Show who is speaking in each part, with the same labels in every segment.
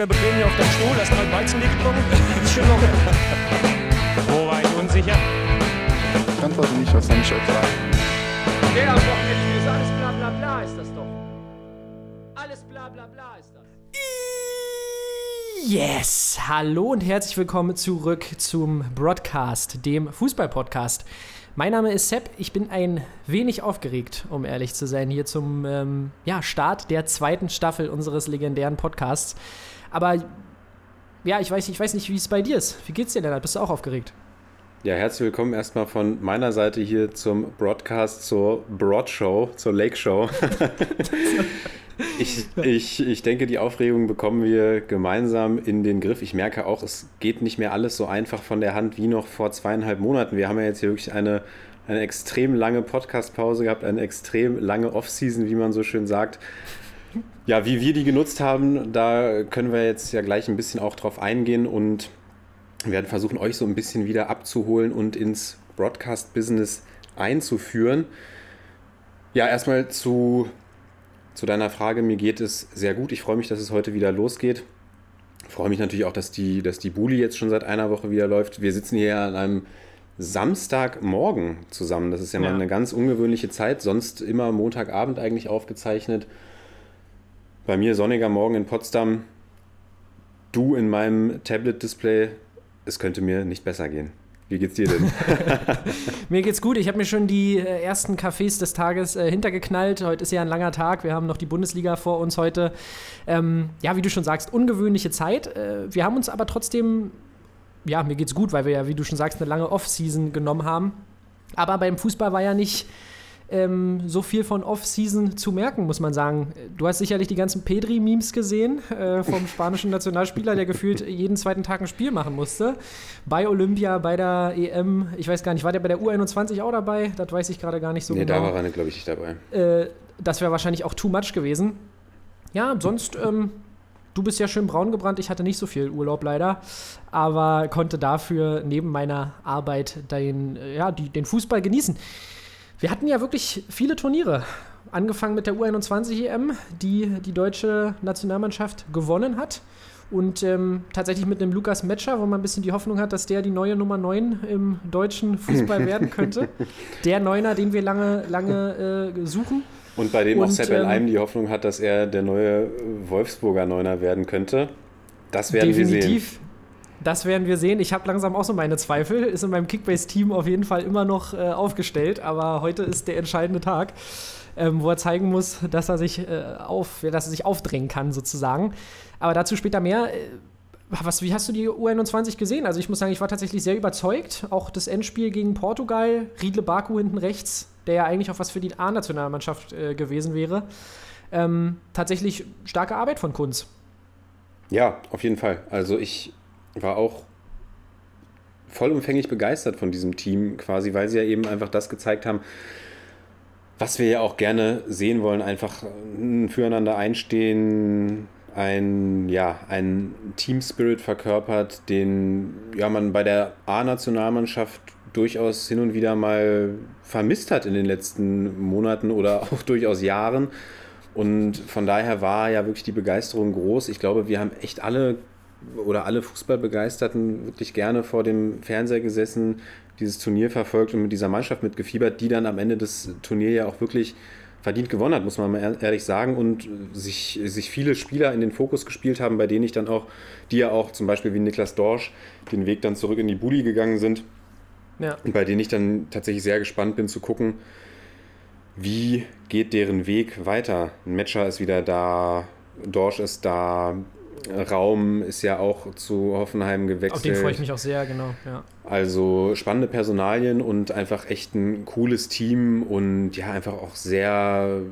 Speaker 1: locker bequem hier auf deinem Stuhl, hast mal Weizen getrunken. Ist schon locker. Wo war ich unsicher?
Speaker 2: Ich antworte nicht, was soll ich euch sagen?
Speaker 1: Der am Wochenende ist alles bla bla bla ist das doch. Alles bla bla bla ist das.
Speaker 3: Yes! Hallo und herzlich willkommen zurück zum Broadcast, dem Fußball-Podcast. Mein Name ist Sepp, ich bin ein wenig aufgeregt, um ehrlich zu sein, hier zum ähm, ja, Start der zweiten Staffel unseres legendären Podcasts. Aber ja, ich weiß, ich weiß nicht, wie es bei dir ist. Wie geht's dir, Lennart? Bist du auch aufgeregt?
Speaker 4: Ja, herzlich willkommen erstmal von meiner Seite hier zum Broadcast zur Broad Show, zur Lake Show. ich, ich, ich denke, die Aufregung bekommen wir gemeinsam in den Griff. Ich merke auch, es geht nicht mehr alles so einfach von der Hand wie noch vor zweieinhalb Monaten. Wir haben ja jetzt hier wirklich eine, eine extrem lange Podcast-Pause gehabt, eine extrem lange Off-Season, wie man so schön sagt. Ja, wie wir die genutzt haben, da können wir jetzt ja gleich ein bisschen auch drauf eingehen und werden versuchen, euch so ein bisschen wieder abzuholen und ins Broadcast-Business einzuführen. Ja, erstmal zu, zu deiner Frage. Mir geht es sehr gut. Ich freue mich, dass es heute wieder losgeht. Ich freue mich natürlich auch, dass die, dass die Bulli jetzt schon seit einer Woche wieder läuft. Wir sitzen hier an einem Samstagmorgen zusammen. Das ist ja, ja. mal eine ganz ungewöhnliche Zeit. Sonst immer Montagabend eigentlich aufgezeichnet. Bei mir sonniger Morgen in Potsdam. Du in meinem Tablet-Display es könnte mir nicht besser gehen. Wie geht's dir denn?
Speaker 3: mir geht's gut. Ich habe mir schon die äh, ersten Cafés des Tages äh, hintergeknallt. Heute ist ja ein langer Tag. Wir haben noch die Bundesliga vor uns heute. Ähm, ja, wie du schon sagst, ungewöhnliche Zeit. Äh, wir haben uns aber trotzdem, ja, mir geht's gut, weil wir ja, wie du schon sagst, eine lange Off-Season genommen haben. Aber beim Fußball war ja nicht ähm, so viel von Off-Season zu merken, muss man sagen. Du hast sicherlich die ganzen Pedri-Memes gesehen äh, vom spanischen Nationalspieler, der gefühlt jeden zweiten Tag ein Spiel machen musste. Bei Olympia, bei der EM, ich weiß gar nicht, war der bei der U21 auch dabei? Das weiß ich gerade gar nicht so
Speaker 4: nee,
Speaker 3: genau.
Speaker 4: Nee, da war er, glaube ich, nicht dabei.
Speaker 3: Äh, das wäre wahrscheinlich auch too much gewesen. Ja, sonst, ähm, du bist ja schön braun gebrannt. Ich hatte nicht so viel Urlaub leider, aber konnte dafür neben meiner Arbeit den, ja, die, den Fußball genießen. Wir hatten ja wirklich viele Turniere. Angefangen mit der U21 EM, die die deutsche Nationalmannschaft gewonnen hat. Und ähm, tatsächlich mit einem Lukas Metscher, wo man ein bisschen die Hoffnung hat, dass der die neue Nummer 9 im deutschen Fußball werden könnte. Der Neuner, den wir lange, lange äh, suchen.
Speaker 4: Und bei dem Und, auch Sepp ähm, die Hoffnung hat, dass er der neue Wolfsburger Neuner werden könnte. Das werden definitiv, wir sehen.
Speaker 3: Das werden wir sehen. Ich habe langsam auch so meine Zweifel. Ist in meinem Kickbase-Team auf jeden Fall immer noch äh, aufgestellt, aber heute ist der entscheidende Tag, ähm, wo er zeigen muss, dass er sich äh, auf, dass er sich aufdrängen kann sozusagen. Aber dazu später mehr. Äh, was, wie hast du die U21 gesehen? Also ich muss sagen, ich war tatsächlich sehr überzeugt. Auch das Endspiel gegen Portugal, Riedle Baku hinten rechts, der ja eigentlich auch was für die A-Nationalmannschaft äh, gewesen wäre. Ähm, tatsächlich starke Arbeit von Kunz.
Speaker 4: Ja, auf jeden Fall. Also ich war auch vollumfänglich begeistert von diesem Team quasi, weil sie ja eben einfach das gezeigt haben, was wir ja auch gerne sehen wollen, einfach füreinander einstehen, ein, ja, ein Team-Spirit verkörpert, den ja, man bei der A-Nationalmannschaft durchaus hin und wieder mal vermisst hat in den letzten Monaten oder auch durchaus Jahren. Und von daher war ja wirklich die Begeisterung groß. Ich glaube, wir haben echt alle oder alle Fußballbegeisterten wirklich gerne vor dem Fernseher gesessen, dieses Turnier verfolgt und mit dieser Mannschaft mitgefiebert, die dann am Ende des Turniers ja auch wirklich verdient gewonnen hat, muss man mal ehrlich sagen, und sich, sich viele Spieler in den Fokus gespielt haben, bei denen ich dann auch, die ja auch zum Beispiel wie Niklas Dorsch den Weg dann zurück in die Bulli gegangen sind, ja. und bei denen ich dann tatsächlich sehr gespannt bin zu gucken, wie geht deren Weg weiter. Ein Matcher ist wieder da, Dorsch ist da, Raum ist ja auch zu Hoffenheim gewechselt. Auf
Speaker 3: den freue ich mich auch sehr, genau. Ja.
Speaker 4: Also spannende Personalien und einfach echt ein cooles Team und ja, einfach auch sehr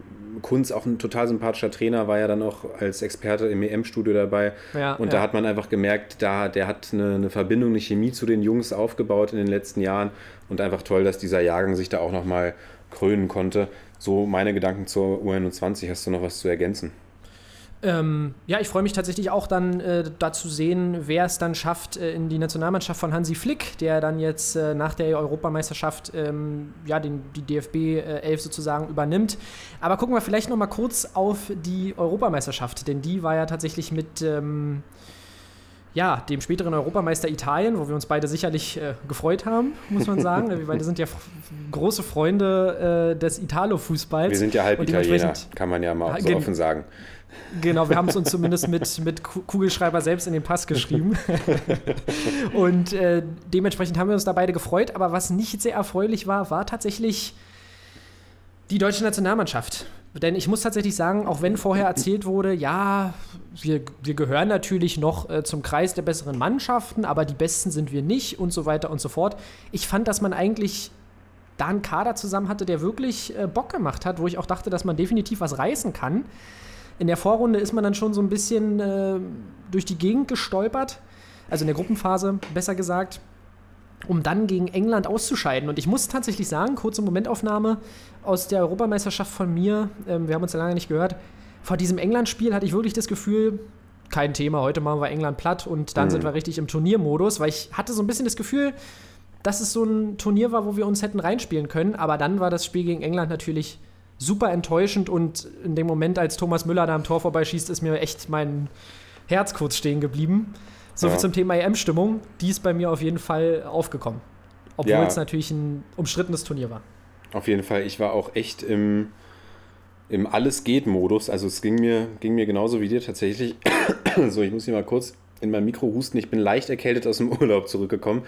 Speaker 4: Kunz, auch ein total sympathischer Trainer, war ja dann auch als Experte im EM-Studio dabei. Ja, und ja. da hat man einfach gemerkt, da, der hat eine, eine, Verbindung, eine Chemie zu den Jungs aufgebaut in den letzten Jahren und einfach toll, dass dieser Jahrgang sich da auch nochmal krönen konnte. So meine Gedanken zur U21. Hast du noch was zu ergänzen?
Speaker 3: Ähm, ja, ich freue mich tatsächlich auch dann äh, dazu sehen, wer es dann schafft äh, in die Nationalmannschaft von Hansi Flick, der dann jetzt äh, nach der Europameisterschaft ähm, ja, den, die DFB 11 sozusagen übernimmt. Aber gucken wir vielleicht noch mal kurz auf die Europameisterschaft, denn die war ja tatsächlich mit ähm, ja, dem späteren Europameister Italien, wo wir uns beide sicherlich äh, gefreut haben, muss man sagen. wir beide sind ja große Freunde äh, des Italo-Fußballs.
Speaker 4: Wir sind ja halb Italiener, kann man ja mal so offen sagen.
Speaker 3: Genau, wir haben es uns zumindest mit, mit Kugelschreiber selbst in den Pass geschrieben. und äh, dementsprechend haben wir uns da beide gefreut. Aber was nicht sehr erfreulich war, war tatsächlich die deutsche Nationalmannschaft. Denn ich muss tatsächlich sagen, auch wenn vorher erzählt wurde, ja, wir, wir gehören natürlich noch äh, zum Kreis der besseren Mannschaften, aber die Besten sind wir nicht und so weiter und so fort. Ich fand, dass man eigentlich da einen Kader zusammen hatte, der wirklich äh, Bock gemacht hat, wo ich auch dachte, dass man definitiv was reißen kann. In der Vorrunde ist man dann schon so ein bisschen äh, durch die Gegend gestolpert, also in der Gruppenphase besser gesagt, um dann gegen England auszuscheiden. Und ich muss tatsächlich sagen, kurze Momentaufnahme aus der Europameisterschaft von mir, ähm, wir haben uns ja lange nicht gehört, vor diesem England-Spiel hatte ich wirklich das Gefühl, kein Thema, heute machen wir England platt und dann mhm. sind wir richtig im Turniermodus, weil ich hatte so ein bisschen das Gefühl, dass es so ein Turnier war, wo wir uns hätten reinspielen können, aber dann war das Spiel gegen England natürlich super enttäuschend und in dem Moment, als Thomas Müller da am Tor vorbeischießt, ist mir echt mein Herz kurz stehen geblieben. Soviel ja. zum Thema EM-Stimmung. Die ist bei mir auf jeden Fall aufgekommen. Obwohl ja. es natürlich ein umstrittenes Turnier war.
Speaker 4: Auf jeden Fall. Ich war auch echt im, im Alles-Geht-Modus. Also es ging mir, ging mir genauso wie dir tatsächlich. so, ich muss hier mal kurz in mein Mikro husten. Ich bin leicht erkältet aus dem Urlaub zurückgekommen.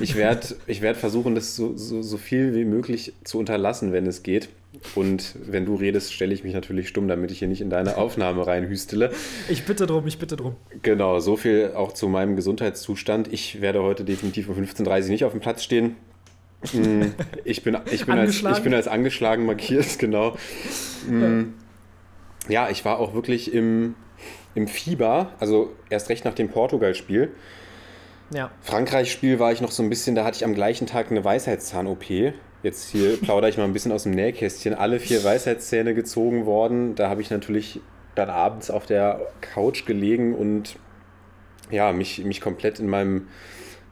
Speaker 4: Ich werde ich werd versuchen, das so, so, so viel wie möglich zu unterlassen, wenn es geht. Und wenn du redest, stelle ich mich natürlich stumm, damit ich hier nicht in deine Aufnahme reinhüstele.
Speaker 3: Ich bitte drum, ich bitte drum.
Speaker 4: Genau, so viel auch zu meinem Gesundheitszustand. Ich werde heute definitiv um 15.30 Uhr nicht auf dem Platz stehen. Hm, ich bin, ich bin, als, ich bin als angeschlagen markiert, genau. Hm, ja, ich war auch wirklich im, im Fieber, also erst recht nach dem Portugal-Spiel. Ja. Frankreich-Spiel war ich noch so ein bisschen, da hatte ich am gleichen Tag eine Weisheitszahn-OP. Jetzt hier plaudere ich mal ein bisschen aus dem Nähkästchen. Alle vier Weisheitszähne gezogen worden. Da habe ich natürlich dann abends auf der Couch gelegen und ja, mich, mich komplett in meinem,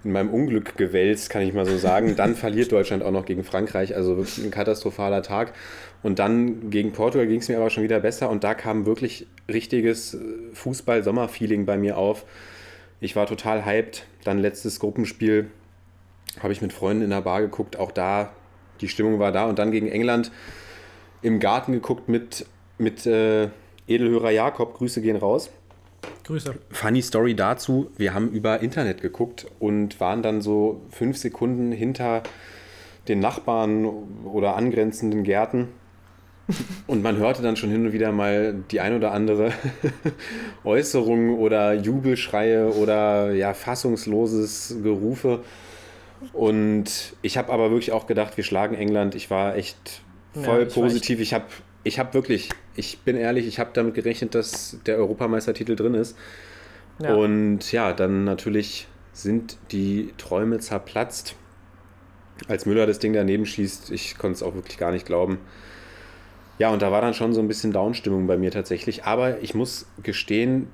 Speaker 4: in meinem Unglück gewälzt, kann ich mal so sagen. Dann verliert Deutschland auch noch gegen Frankreich, also wirklich ein katastrophaler Tag. Und dann gegen Portugal ging es mir aber schon wieder besser und da kam wirklich richtiges Fußball-Sommer-Feeling bei mir auf. Ich war total hyped. Dann letztes Gruppenspiel habe ich mit Freunden in der Bar geguckt. Auch da die Stimmung war da. Und dann gegen England im Garten geguckt mit, mit äh, Edelhörer Jakob. Grüße gehen raus.
Speaker 3: Grüße.
Speaker 4: Funny Story dazu: Wir haben über Internet geguckt und waren dann so fünf Sekunden hinter den Nachbarn oder angrenzenden Gärten. Und man hörte dann schon hin und wieder mal die ein oder andere Äußerung oder Jubelschreie oder ja, fassungsloses Gerufe. Und ich habe aber wirklich auch gedacht, wir schlagen England. Ich war echt voll ja, ich positiv. Ich habe ich hab wirklich, ich bin ehrlich, ich habe damit gerechnet, dass der Europameistertitel drin ist. Ja. Und ja, dann natürlich sind die Träume zerplatzt. Als Müller das Ding daneben schießt, ich konnte es auch wirklich gar nicht glauben. Ja, und da war dann schon so ein bisschen Downstimmung bei mir tatsächlich. Aber ich muss gestehen,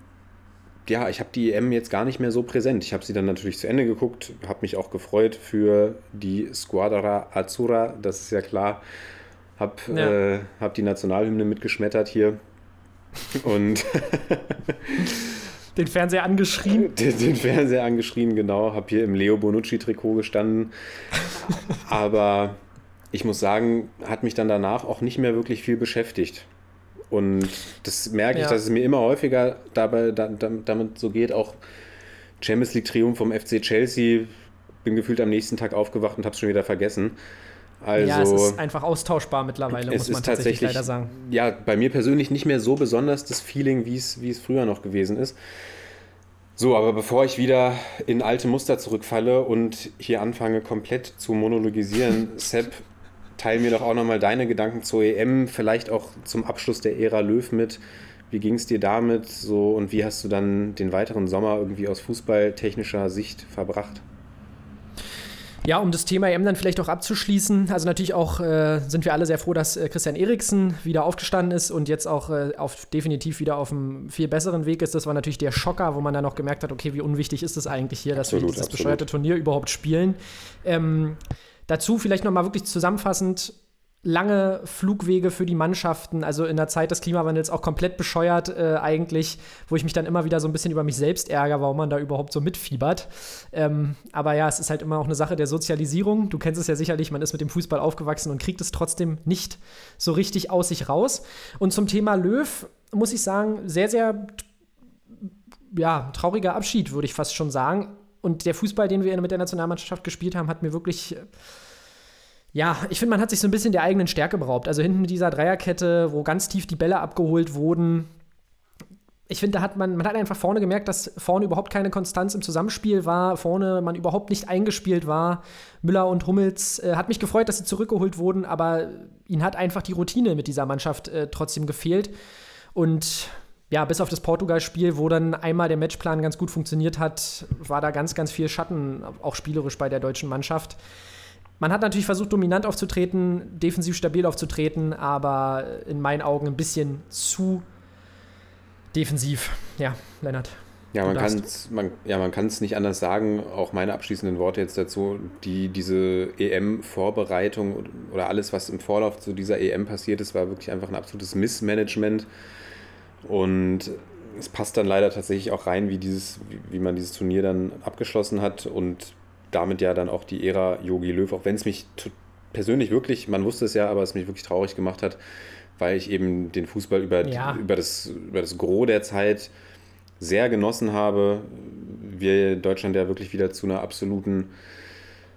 Speaker 4: ja, ich habe die EM jetzt gar nicht mehr so präsent. Ich habe sie dann natürlich zu Ende geguckt, habe mich auch gefreut für die Squadra Azzurra, das ist ja klar. Habe ja. äh, hab die Nationalhymne mitgeschmettert hier und
Speaker 3: den Fernseher angeschrien.
Speaker 4: Den, den Fernseher angeschrien, genau. Habe hier im Leo Bonucci-Trikot gestanden. Aber ich muss sagen, hat mich dann danach auch nicht mehr wirklich viel beschäftigt. Und das merke ich, ja. dass es mir immer häufiger dabei, da, damit so geht. Auch Champions League Triumph vom FC Chelsea. Bin gefühlt am nächsten Tag aufgewacht und habe es schon wieder vergessen. Also, ja, es
Speaker 3: ist einfach austauschbar mittlerweile, muss man tatsächlich leider sagen.
Speaker 4: Ja, bei mir persönlich nicht mehr so besonders das Feeling, wie es, wie es früher noch gewesen ist. So, aber bevor ich wieder in alte Muster zurückfalle und hier anfange, komplett zu monologisieren, Sepp, teil mir doch auch nochmal deine Gedanken zur EM, vielleicht auch zum Abschluss der Ära Löw mit. Wie ging es dir damit so und wie hast du dann den weiteren Sommer irgendwie aus fußballtechnischer Sicht verbracht?
Speaker 3: Ja, um das Thema EM dann vielleicht auch abzuschließen. Also natürlich auch äh, sind wir alle sehr froh, dass äh, Christian Eriksen wieder aufgestanden ist und jetzt auch äh, auf, definitiv wieder auf einem viel besseren Weg ist. Das war natürlich der Schocker, wo man dann noch gemerkt hat, okay, wie unwichtig ist es eigentlich hier, dass
Speaker 4: Absolut,
Speaker 3: wir dieses
Speaker 4: absolut.
Speaker 3: bescheuerte Turnier überhaupt spielen. Ähm, dazu vielleicht nochmal wirklich zusammenfassend, lange Flugwege für die Mannschaften, also in der Zeit des Klimawandels auch komplett bescheuert äh, eigentlich, wo ich mich dann immer wieder so ein bisschen über mich selbst ärgere, warum man da überhaupt so mitfiebert. Ähm, aber ja, es ist halt immer auch eine Sache der Sozialisierung. Du kennst es ja sicherlich, man ist mit dem Fußball aufgewachsen und kriegt es trotzdem nicht so richtig aus sich raus. Und zum Thema Löw muss ich sagen, sehr, sehr ja, trauriger Abschied, würde ich fast schon sagen. Und der Fußball, den wir mit der Nationalmannschaft gespielt haben, hat mir wirklich ja, ich finde, man hat sich so ein bisschen der eigenen Stärke beraubt. Also hinten mit dieser Dreierkette, wo ganz tief die Bälle abgeholt wurden. Ich finde, da hat man, man hat einfach vorne gemerkt, dass vorne überhaupt keine Konstanz im Zusammenspiel war, vorne man überhaupt nicht eingespielt war. Müller und Hummels äh, hat mich gefreut, dass sie zurückgeholt wurden, aber ihnen hat einfach die Routine mit dieser Mannschaft äh, trotzdem gefehlt. Und ja, bis auf das Portugal-Spiel, wo dann einmal der Matchplan ganz gut funktioniert hat, war da ganz, ganz viel Schatten, auch spielerisch bei der deutschen Mannschaft. Man hat natürlich versucht, dominant aufzutreten, defensiv stabil aufzutreten, aber in meinen Augen ein bisschen zu defensiv. Ja, Lennart.
Speaker 4: Ja, man kann es man, ja, man nicht anders sagen. Auch meine abschließenden Worte jetzt dazu, die diese EM-Vorbereitung oder alles, was im Vorlauf zu dieser EM passiert ist, war wirklich einfach ein absolutes Missmanagement. Und es passt dann leider tatsächlich auch rein, wie, dieses, wie, wie man dieses Turnier dann abgeschlossen hat und damit ja dann auch die Ära Yogi Löw, auch wenn es mich persönlich wirklich, man wusste es ja, aber es mich wirklich traurig gemacht hat, weil ich eben den Fußball über,
Speaker 3: Ja.
Speaker 4: über, das, über das Gros der Zeit sehr genossen habe. Wir in Deutschland ja wirklich wieder zu einer absoluten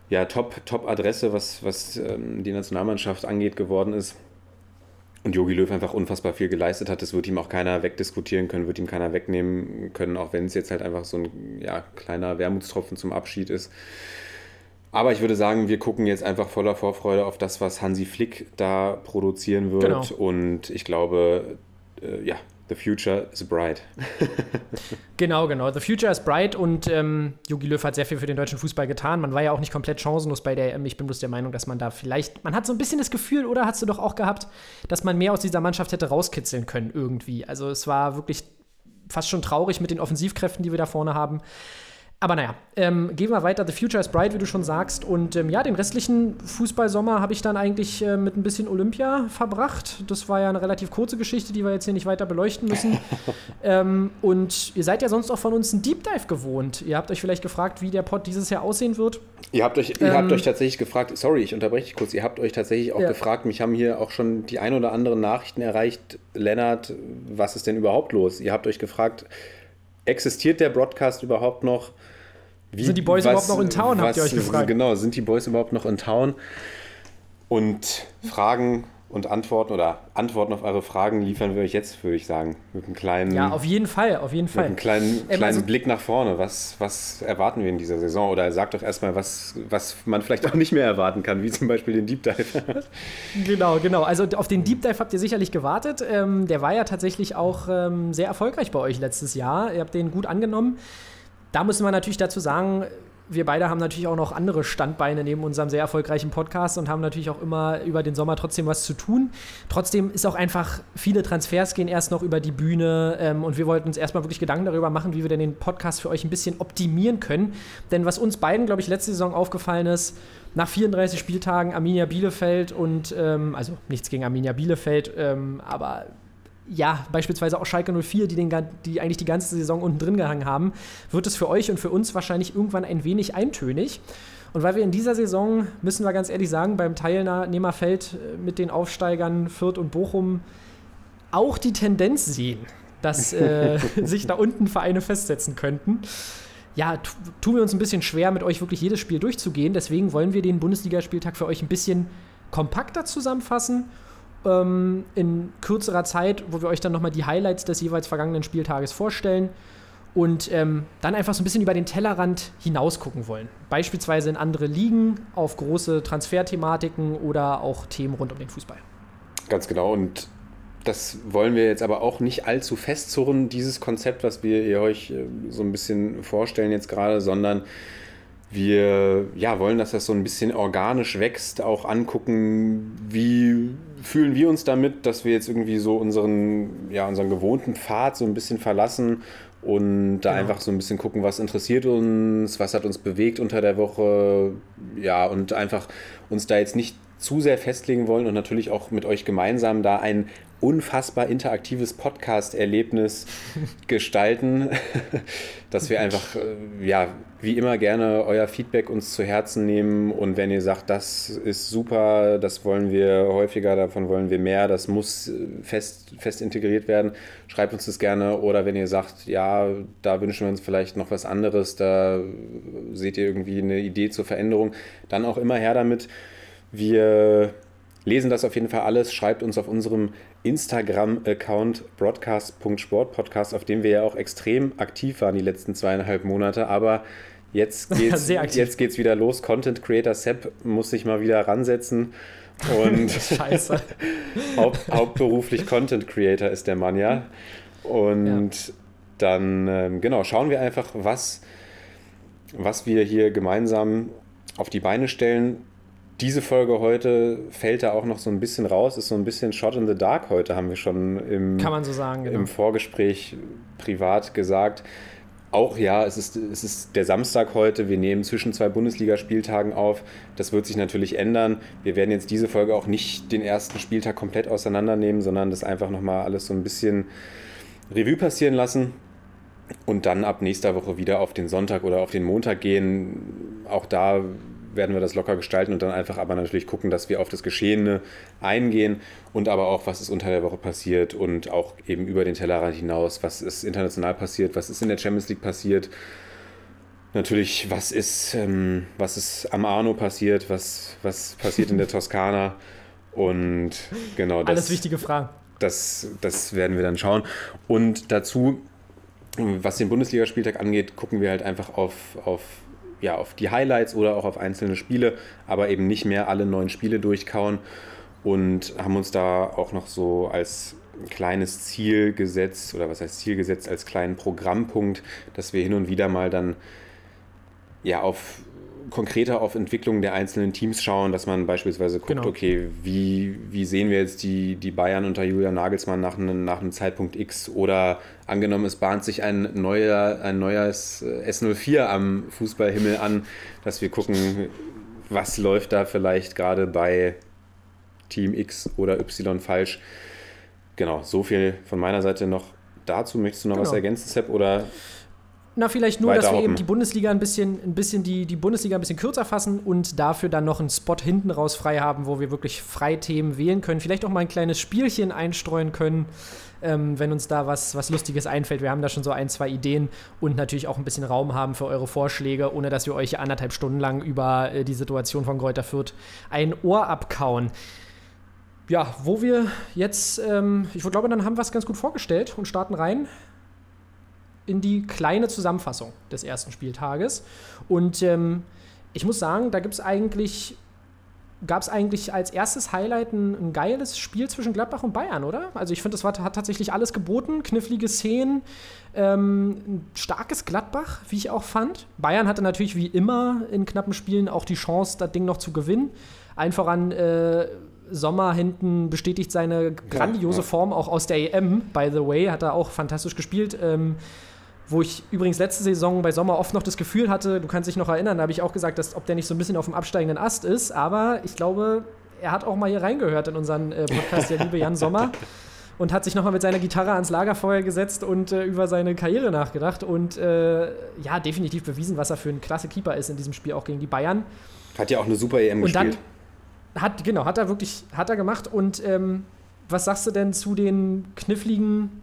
Speaker 4: ja, Top- Top-Adresse, was, was ähm, die Nationalmannschaft angeht, geworden ist. Und Jogi Löw einfach unfassbar viel geleistet hat. Das wird ihm auch keiner wegdiskutieren können, wird ihm keiner wegnehmen können, auch wenn es jetzt halt einfach so ein ja, kleiner Wermutstropfen zum Abschied ist. Aber ich würde sagen, wir gucken jetzt einfach voller Vorfreude auf das, was Hansi Flick da produzieren wird.
Speaker 3: Genau.
Speaker 4: Und ich glaube, äh, ja, the future is bright.
Speaker 3: Genau, genau. The future is bright und ähm, Jogi Löw hat sehr viel für den deutschen Fußball getan. Man war ja auch nicht komplett chancenlos bei der EM. Ich bin bloß der Meinung, dass man da vielleicht, man hat so ein bisschen das Gefühl, oder hast du doch auch gehabt, dass man mehr aus dieser Mannschaft hätte rauskitzeln können irgendwie. Also es war wirklich fast schon traurig mit den Offensivkräften, die wir da vorne haben. Aber naja, ähm, gehen wir weiter. The Future is Bright, wie du schon sagst. Und ähm, ja, den restlichen Fußballsommer habe ich dann eigentlich äh, mit ein bisschen Olympia verbracht. Das war ja eine relativ kurze Geschichte, die wir jetzt hier nicht weiter beleuchten müssen. ähm, und ihr seid ja sonst auch von uns ein Deep Dive gewohnt. Ihr habt euch vielleicht gefragt, wie der Pod dieses Jahr aussehen wird.
Speaker 4: Ihr habt euch, ihr
Speaker 3: Ähm,
Speaker 4: habt euch tatsächlich gefragt, sorry, ich unterbreche dich kurz, ihr habt euch tatsächlich auch
Speaker 3: Ja.
Speaker 4: gefragt, mich haben hier auch schon die ein oder anderen Nachrichten erreicht, Lennart, was ist denn überhaupt los? Ihr habt euch gefragt, existiert der Broadcast überhaupt noch? Wie,
Speaker 3: Sind die Boys überhaupt noch in Town, habt ihr euch gefragt?
Speaker 4: Genau, sind die Boys überhaupt noch in Town? Und Fragen und Antworten oder Antworten auf eure Fragen liefern wir euch jetzt, würde ich sagen, mit einem kleinen,
Speaker 3: Ja, auf jeden Fall, auf jeden
Speaker 4: mit
Speaker 3: Fall.
Speaker 4: einem kleinen,
Speaker 3: Ähm,
Speaker 4: kleinen
Speaker 3: also-
Speaker 4: Blick nach vorne. Was, was erwarten wir in dieser Saison? Oder sagt doch erstmal, was, was man vielleicht auch nicht mehr erwarten kann, wie zum Beispiel den Deep Dive.
Speaker 3: Genau, genau. Also auf den Deep Dive habt ihr sicherlich gewartet. Ähm, der war ja tatsächlich auch ähm, sehr erfolgreich bei euch letztes Jahr. Ihr habt den gut angenommen. Da müssen wir natürlich dazu sagen, wir beide haben natürlich auch noch andere Standbeine neben unserem sehr erfolgreichen Podcast und haben natürlich auch immer über den Sommer trotzdem was zu tun. Trotzdem ist auch einfach, viele Transfers gehen erst noch über die Bühne ähm, und wir wollten uns erstmal wirklich Gedanken darüber machen, wie wir denn den Podcast für euch ein bisschen optimieren können. Denn was uns beiden, glaube ich, letzte Saison aufgefallen ist, nach 34 Spieltagen Arminia Bielefeld und, ähm, also nichts gegen Arminia Bielefeld, ähm, aber ja, beispielsweise auch Schalke 04, die, den, die eigentlich die ganze Saison unten drin gehangen haben, wird es für euch und für uns wahrscheinlich irgendwann ein wenig eintönig. Und weil wir in dieser Saison, müssen wir ganz ehrlich sagen, beim Teilnehmerfeld äh, mit den Aufsteigern Fürth und Bochum auch die Tendenz sehen, dass äh, sich da unten Vereine festsetzen könnten. Ja, tu- tun wir uns ein bisschen schwer, mit euch wirklich jedes Spiel durchzugehen. Deswegen wollen wir den Bundesligaspieltag für euch ein bisschen kompakter zusammenfassen ähm, in kürzerer Zeit, wo wir euch dann nochmal die Highlights des jeweils vergangenen Spieltages vorstellen und ähm, dann einfach so ein bisschen über den Tellerrand hinaus gucken wollen. Beispielsweise in andere Ligen, auf große Transferthematiken oder auch Themen rund um den Fußball.
Speaker 4: Ganz genau. Und das wollen wir jetzt aber auch nicht allzu festzurren, dieses Konzept, was wir euch äh, so ein bisschen vorstellen jetzt gerade, sondern wir ja, wollen, dass das so ein bisschen organisch wächst, auch angucken, wie fühlen wir uns damit, dass wir jetzt irgendwie so unseren, ja, unseren gewohnten Pfad so ein bisschen verlassen und da
Speaker 3: Genau.
Speaker 4: einfach so ein bisschen gucken, was interessiert uns, was hat uns bewegt unter der Woche, ja, und einfach uns da jetzt nicht zu sehr festlegen wollen und natürlich auch mit euch gemeinsam da ein unfassbar interaktives Podcast-Erlebnis gestalten, dass wir einfach, äh, ja, wie immer gerne euer Feedback uns zu Herzen nehmen und wenn ihr sagt, das ist super, das wollen wir häufiger, davon wollen wir mehr, das muss äh, fest, fest integriert werden, schreibt uns das gerne oder wenn ihr sagt, ja, da wünschen wir uns vielleicht noch was anderes, da seht ihr irgendwie eine Idee zur Veränderung, dann auch immer her damit. Wir lesen das auf jeden Fall alles. Schreibt uns auf unserem Instagram-Account broadcast.sportpodcast, auf dem wir ja auch extrem aktiv waren die letzten zweieinhalb Monate. Aber jetzt geht's, jetzt geht's wieder los. Content Creator Sepp muss sich mal wieder ransetzen. Und
Speaker 3: Scheiße.
Speaker 4: haupt, hauptberuflich Content Creator ist der Mann, ja. Und dann, ähm, genau, schauen wir einfach, was, was wir hier gemeinsam auf die Beine stellen. Diese Folge heute fällt da auch noch so ein bisschen raus, ist so ein bisschen Shot in the Dark heute, haben wir schon im,
Speaker 3: so sagen, genau.
Speaker 4: im Vorgespräch privat gesagt. Auch ja, es ist, es ist der Samstag heute. Wir nehmen zwischen zwei Bundesligaspieltagen auf. Das wird sich natürlich ändern. Wir werden jetzt diese Folge auch nicht den ersten Spieltag komplett auseinandernehmen, sondern das einfach nochmal alles so ein bisschen Revue passieren lassen und dann ab nächster Woche wieder auf den Sonntag oder auf den Montag gehen. Auch da werden wir das locker gestalten und dann einfach aber natürlich gucken, dass wir auf das Geschehene eingehen und aber auch, was ist unter der Woche passiert und auch eben über den Tellerrand hinaus, was ist international passiert, was ist in der Champions League passiert. Natürlich, was ist, ähm, was ist am Arno passiert, was, was passiert in der Toskana und genau das
Speaker 3: Alles wichtige Fragen.
Speaker 4: das, das werden wir dann schauen. Und dazu, was den Bundesligaspieltag angeht, gucken wir halt einfach auf, auf, ja, auf die Highlights oder auch auf einzelne Spiele, aber eben nicht mehr alle neun Spiele durchkauen und haben uns da auch noch so als kleines Ziel gesetzt, oder was heißt Ziel gesetzt, als kleinen Programmpunkt, dass wir hin und wieder mal dann ja auf konkreter auf Entwicklungen der einzelnen Teams schauen, dass man beispielsweise guckt,
Speaker 3: Genau.
Speaker 4: okay, wie, wie sehen wir jetzt die, die Bayern unter Julian Nagelsmann nach einem, nach einem Zeitpunkt X oder angenommen, es bahnt sich ein, neuer, ein neues äh, S04 am Fußballhimmel an, dass wir gucken, was läuft da vielleicht gerade bei Team X oder Y falsch. Genau, so viel von meiner Seite noch dazu. Möchtest du noch was
Speaker 3: Genau.
Speaker 4: ergänzen, Sepp? Oder
Speaker 3: Na, vielleicht nur, dass wir eben die Bundesliga ein bisschen, ein bisschen die, die Bundesliga ein bisschen kürzer fassen und dafür dann noch einen Spot hinten raus frei haben, wo wir wirklich frei Themen wählen können. Vielleicht auch mal ein kleines Spielchen einstreuen können, ähm, wenn uns da was, was Lustiges einfällt. Wir haben da schon so ein, zwei Ideen und natürlich auch ein bisschen Raum haben für eure Vorschläge, ohne dass wir euch anderthalb Stunden lang über äh, die Situation von Greuther Fürth ein Ohr abkauen. Ja, wo wir jetzt, ähm, ich glaube, dann haben wir es ganz gut vorgestellt und starten rein in die kleine Zusammenfassung des ersten Spieltages. Und ähm, ich muss sagen, da gibt es eigentlich, gab es eigentlich als erstes Highlight ein, ein geiles Spiel zwischen Gladbach und Bayern, oder? Also ich finde, das war, hat tatsächlich alles geboten, knifflige Szenen, ähm, ein starkes Gladbach, wie ich auch fand. Bayern hatte natürlich wie immer in knappen Spielen auch die Chance, das Ding noch zu gewinnen. Allen voran äh, Sommer hinten bestätigt seine grandiose. Form auch aus der EM, by the way, hat er auch fantastisch gespielt. Ähm, wo ich übrigens letzte Saison bei Sommer oft noch das Gefühl hatte, du kannst dich noch erinnern, da habe ich auch gesagt, dass, ob der nicht so ein bisschen auf dem absteigenden Ast ist, aber ich glaube, er hat auch mal hier reingehört in unseren äh, Podcast, der liebe Jan Sommer, und hat sich nochmal mit seiner Gitarre ans Lagerfeuer gesetzt und äh, über seine Karriere nachgedacht und äh, ja, definitiv bewiesen, was er für ein klasse Keeper ist in diesem Spiel, auch gegen die Bayern.
Speaker 4: hat ja auch eine super EM
Speaker 3: Und dann
Speaker 4: gespielt.
Speaker 3: hat, genau, hat er wirklich, hat er gemacht. Und ähm, was sagst du denn zu den kniffligen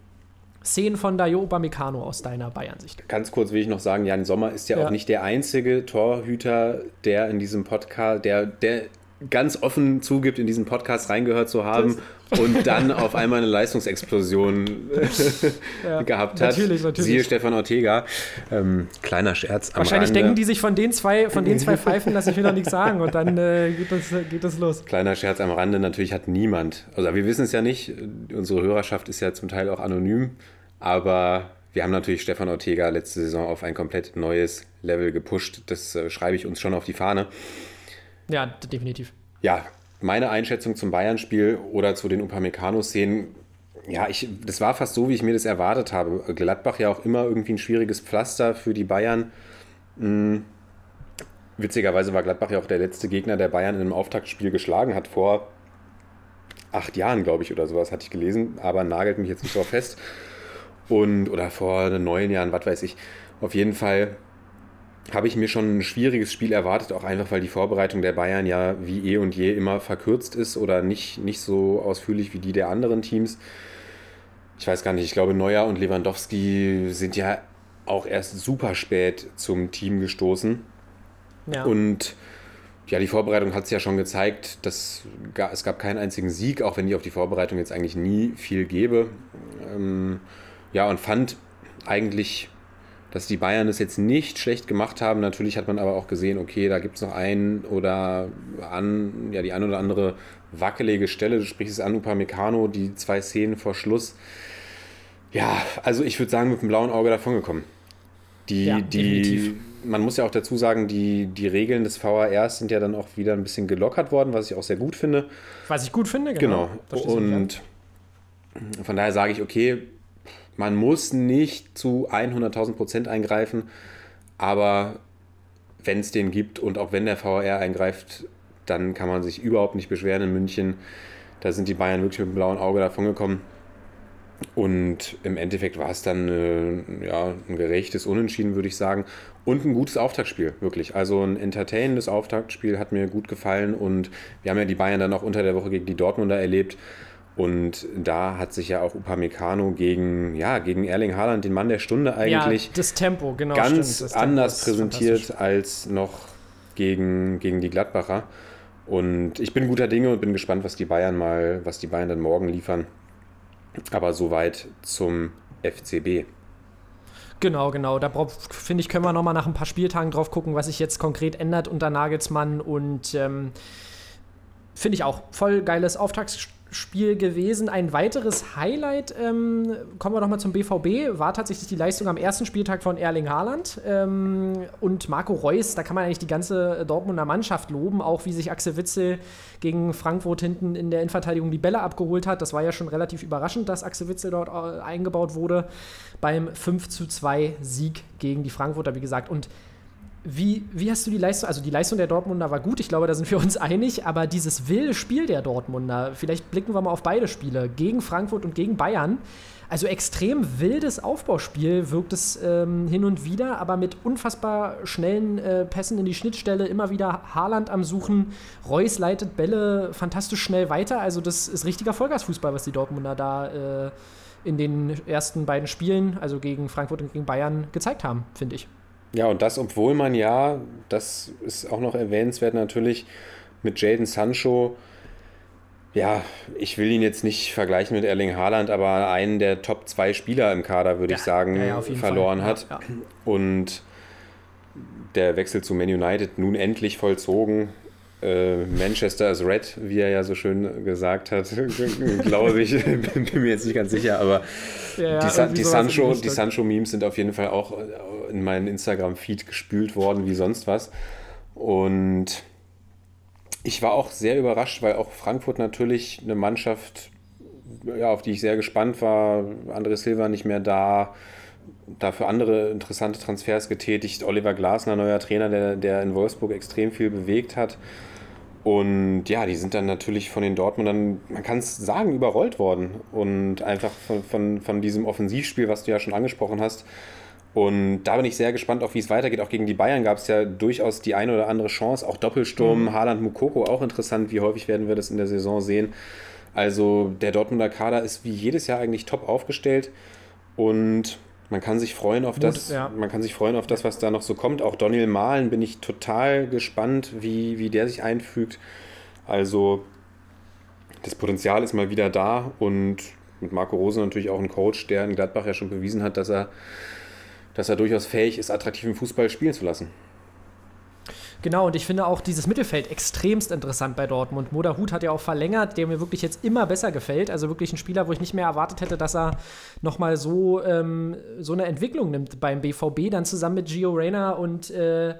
Speaker 3: Szenen von Dayo Upamecano aus deiner Bayern-Sicht?
Speaker 4: Ganz kurz will ich noch sagen, Jan Sommer ist ja,
Speaker 3: Ja.
Speaker 4: auch nicht der einzige Torhüter, der in diesem Podcast, der, der ganz offen zugibt, in diesen Podcast reingehört zu haben und dann auf einmal eine Leistungsexplosion
Speaker 3: Ja,
Speaker 4: gehabt hat.
Speaker 3: Natürlich, natürlich.
Speaker 4: Siehe Stefan Ortega. Ähm, kleiner Scherz am
Speaker 3: Wahrscheinlich
Speaker 4: Rande.
Speaker 3: denken die sich von den zwei, von den zwei Pfeifen, lasse ich mir noch nichts sagen und dann äh, geht, das, geht das los.
Speaker 4: Kleiner Scherz am Rande, natürlich hat niemand, also wir wissen es ja nicht, unsere Hörerschaft ist ja zum Teil auch anonym, aber wir haben natürlich Stefan Ortega letzte Saison auf ein komplett neues Level gepusht. Das äh, schreibe ich uns schon auf die Fahne.
Speaker 3: Ja, definitiv.
Speaker 4: Ja, meine Einschätzung zum Bayern-Spiel oder zu den Upamecano-Szenen, ja, ich, das war fast so, wie ich mir das erwartet habe. Gladbach ja auch immer irgendwie ein schwieriges Pflaster für die Bayern. Hm. Witzigerweise war Gladbach ja auch der letzte Gegner, der Bayern in einem Auftaktspiel geschlagen hat, vor acht Jahren, glaube ich, oder sowas, hatte ich gelesen, aber nagelt mich jetzt nicht drauf fest. Und, oder vor neun Jahren, was weiß ich. Auf jeden Fall habe ich mir schon ein schwieriges Spiel erwartet, auch einfach, weil die Vorbereitung der Bayern ja wie eh und je immer verkürzt ist oder nicht, nicht so ausführlich wie die der anderen Teams. Ich weiß gar nicht, ich glaube, Neuer und Lewandowski sind ja auch erst super spät zum Team gestoßen. Ja. Und ja, die Vorbereitung hat es ja schon gezeigt, dass es gab keinen einzigen Sieg, auch wenn ich auf die Vorbereitung jetzt eigentlich nie viel gebe. Ähm, ja, und fand eigentlich dass die Bayern es jetzt nicht schlecht gemacht haben. Natürlich hat man aber auch gesehen, okay, da gibt es noch ein oder an, ja, die ein oder andere wackelige Stelle. Du sprichst es an, Upamecano, die zwei Szenen vor Schluss. Ja, also ich würde sagen, mit dem blauen Auge davongekommen. Die, ja, die, man muss ja auch dazu sagen, die, die Regeln des VARs sind ja dann auch wieder ein bisschen gelockert worden, was ich auch sehr gut finde.
Speaker 3: Was ich gut finde, genau.
Speaker 4: Genau. Und von daher sage ich, okay, man muss nicht zu 100.000 Prozent eingreifen, aber wenn es den gibt und auch wenn der VR eingreift, dann kann man sich überhaupt nicht beschweren in München. Da sind die Bayern wirklich mit dem blauen Auge davon gekommen. Und im Endeffekt war es dann äh, ja, ein gerechtes Unentschieden, würde ich sagen. Und ein gutes Auftaktspiel, wirklich. Also ein entertainendes Auftaktspiel hat mir gut gefallen. Und wir haben ja die Bayern dann auch unter der Woche gegen die Dortmunder erlebt. Und da hat sich ja auch Upamecano gegen, ja, gegen Erling Haaland, den Mann der Stunde eigentlich,
Speaker 3: ja, das Tempo, genau,
Speaker 4: ganz das anders präsentiert als noch gegen, gegen die Gladbacher. Und ich bin guter Dinge und bin gespannt, was die Bayern mal, was die Bayern dann morgen liefern. Aber soweit zum FCB.
Speaker 3: Genau, genau. Da finde ich, können wir nochmal nach ein paar Spieltagen drauf gucken, was sich jetzt konkret ändert unter Nagelsmann. Und ähm, finde ich auch voll geiles Auftaktsspiel Spiel gewesen. Ein weiteres Highlight, ähm, kommen wir nochmal zum BVB, war tatsächlich die Leistung am ersten Spieltag von Erling Haaland ähm, und Marco Reus. Da kann man eigentlich die ganze Dortmunder Mannschaft loben, auch wie sich Axel Witzel gegen Frankfurt hinten in der Innenverteidigung die Bälle abgeholt hat. Das war ja schon relativ überraschend, dass Axel Witzel dort äh, eingebaut wurde beim 5 zu 2 Sieg gegen die Frankfurter, wie gesagt. Und wie, wie hast du die Leistung, also die Leistung der Dortmunder war gut, ich glaube, da sind wir uns einig, aber dieses wilde Spiel der Dortmunder, vielleicht blicken wir mal auf beide Spiele, gegen Frankfurt und gegen Bayern, also extrem wildes Aufbauspiel wirkt es ähm, hin und wieder, aber mit unfassbar schnellen äh, Pässen in die Schnittstelle, immer wieder Haaland am Suchen, Reus leitet Bälle fantastisch schnell weiter, also das ist richtiger Vollgasfußball, was die Dortmunder da äh, in den ersten beiden Spielen, also gegen Frankfurt und gegen Bayern, gezeigt haben, finde ich.
Speaker 4: Ja, und das, obwohl man ja, das ist auch noch erwähnenswert natürlich, mit Jaden Sancho, ja, ich will ihn jetzt nicht vergleichen mit Erling Haaland, aber einen der Top 2 Spieler im Kader, würde ja, ich sagen, ja, verloren Fall. hat. Und der Wechsel zu Man United nun endlich vollzogen. Äh, Manchester is red, wie er ja so schön gesagt hat, glaube ich. bin mir jetzt nicht ganz sicher, aber ja, die, die, Sancho, die Sancho-Memes sind auf jeden Fall auch in meinen Instagram-Feed gespült worden wie sonst was. Und ich war auch sehr überrascht, weil auch Frankfurt natürlich eine Mannschaft, ja, auf die ich sehr gespannt war. André Silva nicht mehr da. Dafür andere interessante Transfers getätigt. Oliver Glasner, neuer Trainer, der, der in Wolfsburg extrem viel bewegt hat. Und ja, die sind dann natürlich von den Dortmundern, man kann es sagen, überrollt worden. Und einfach von, von, von diesem Offensivspiel, was du ja schon angesprochen hast, und da bin ich sehr gespannt, auch wie es weitergeht. Auch gegen die Bayern gab es ja durchaus die eine oder andere Chance. Auch Doppelsturm, mhm. Haaland Mukoko, auch interessant. Wie häufig werden wir das in der Saison sehen? Also der Dortmunder Kader ist wie jedes Jahr eigentlich top aufgestellt. Und man kann sich freuen auf Gut, das, ja. man kann sich freuen auf das, was da noch so kommt. Auch Daniel Mahlen bin ich total gespannt, wie, wie der sich einfügt. Also das Potenzial ist mal wieder da und mit Marco Rose natürlich auch ein Coach, der in Gladbach ja schon bewiesen hat, dass er dass er durchaus fähig ist, attraktiven Fußball spielen zu lassen.
Speaker 3: Genau, und ich finde auch dieses Mittelfeld extremst interessant bei Dortmund. Moda Hut hat ja auch verlängert, der mir wirklich jetzt immer besser gefällt. Also wirklich ein Spieler, wo ich nicht mehr erwartet hätte, dass er nochmal so, ähm, so eine Entwicklung nimmt beim BVB. Dann zusammen mit Gio Reyna und äh,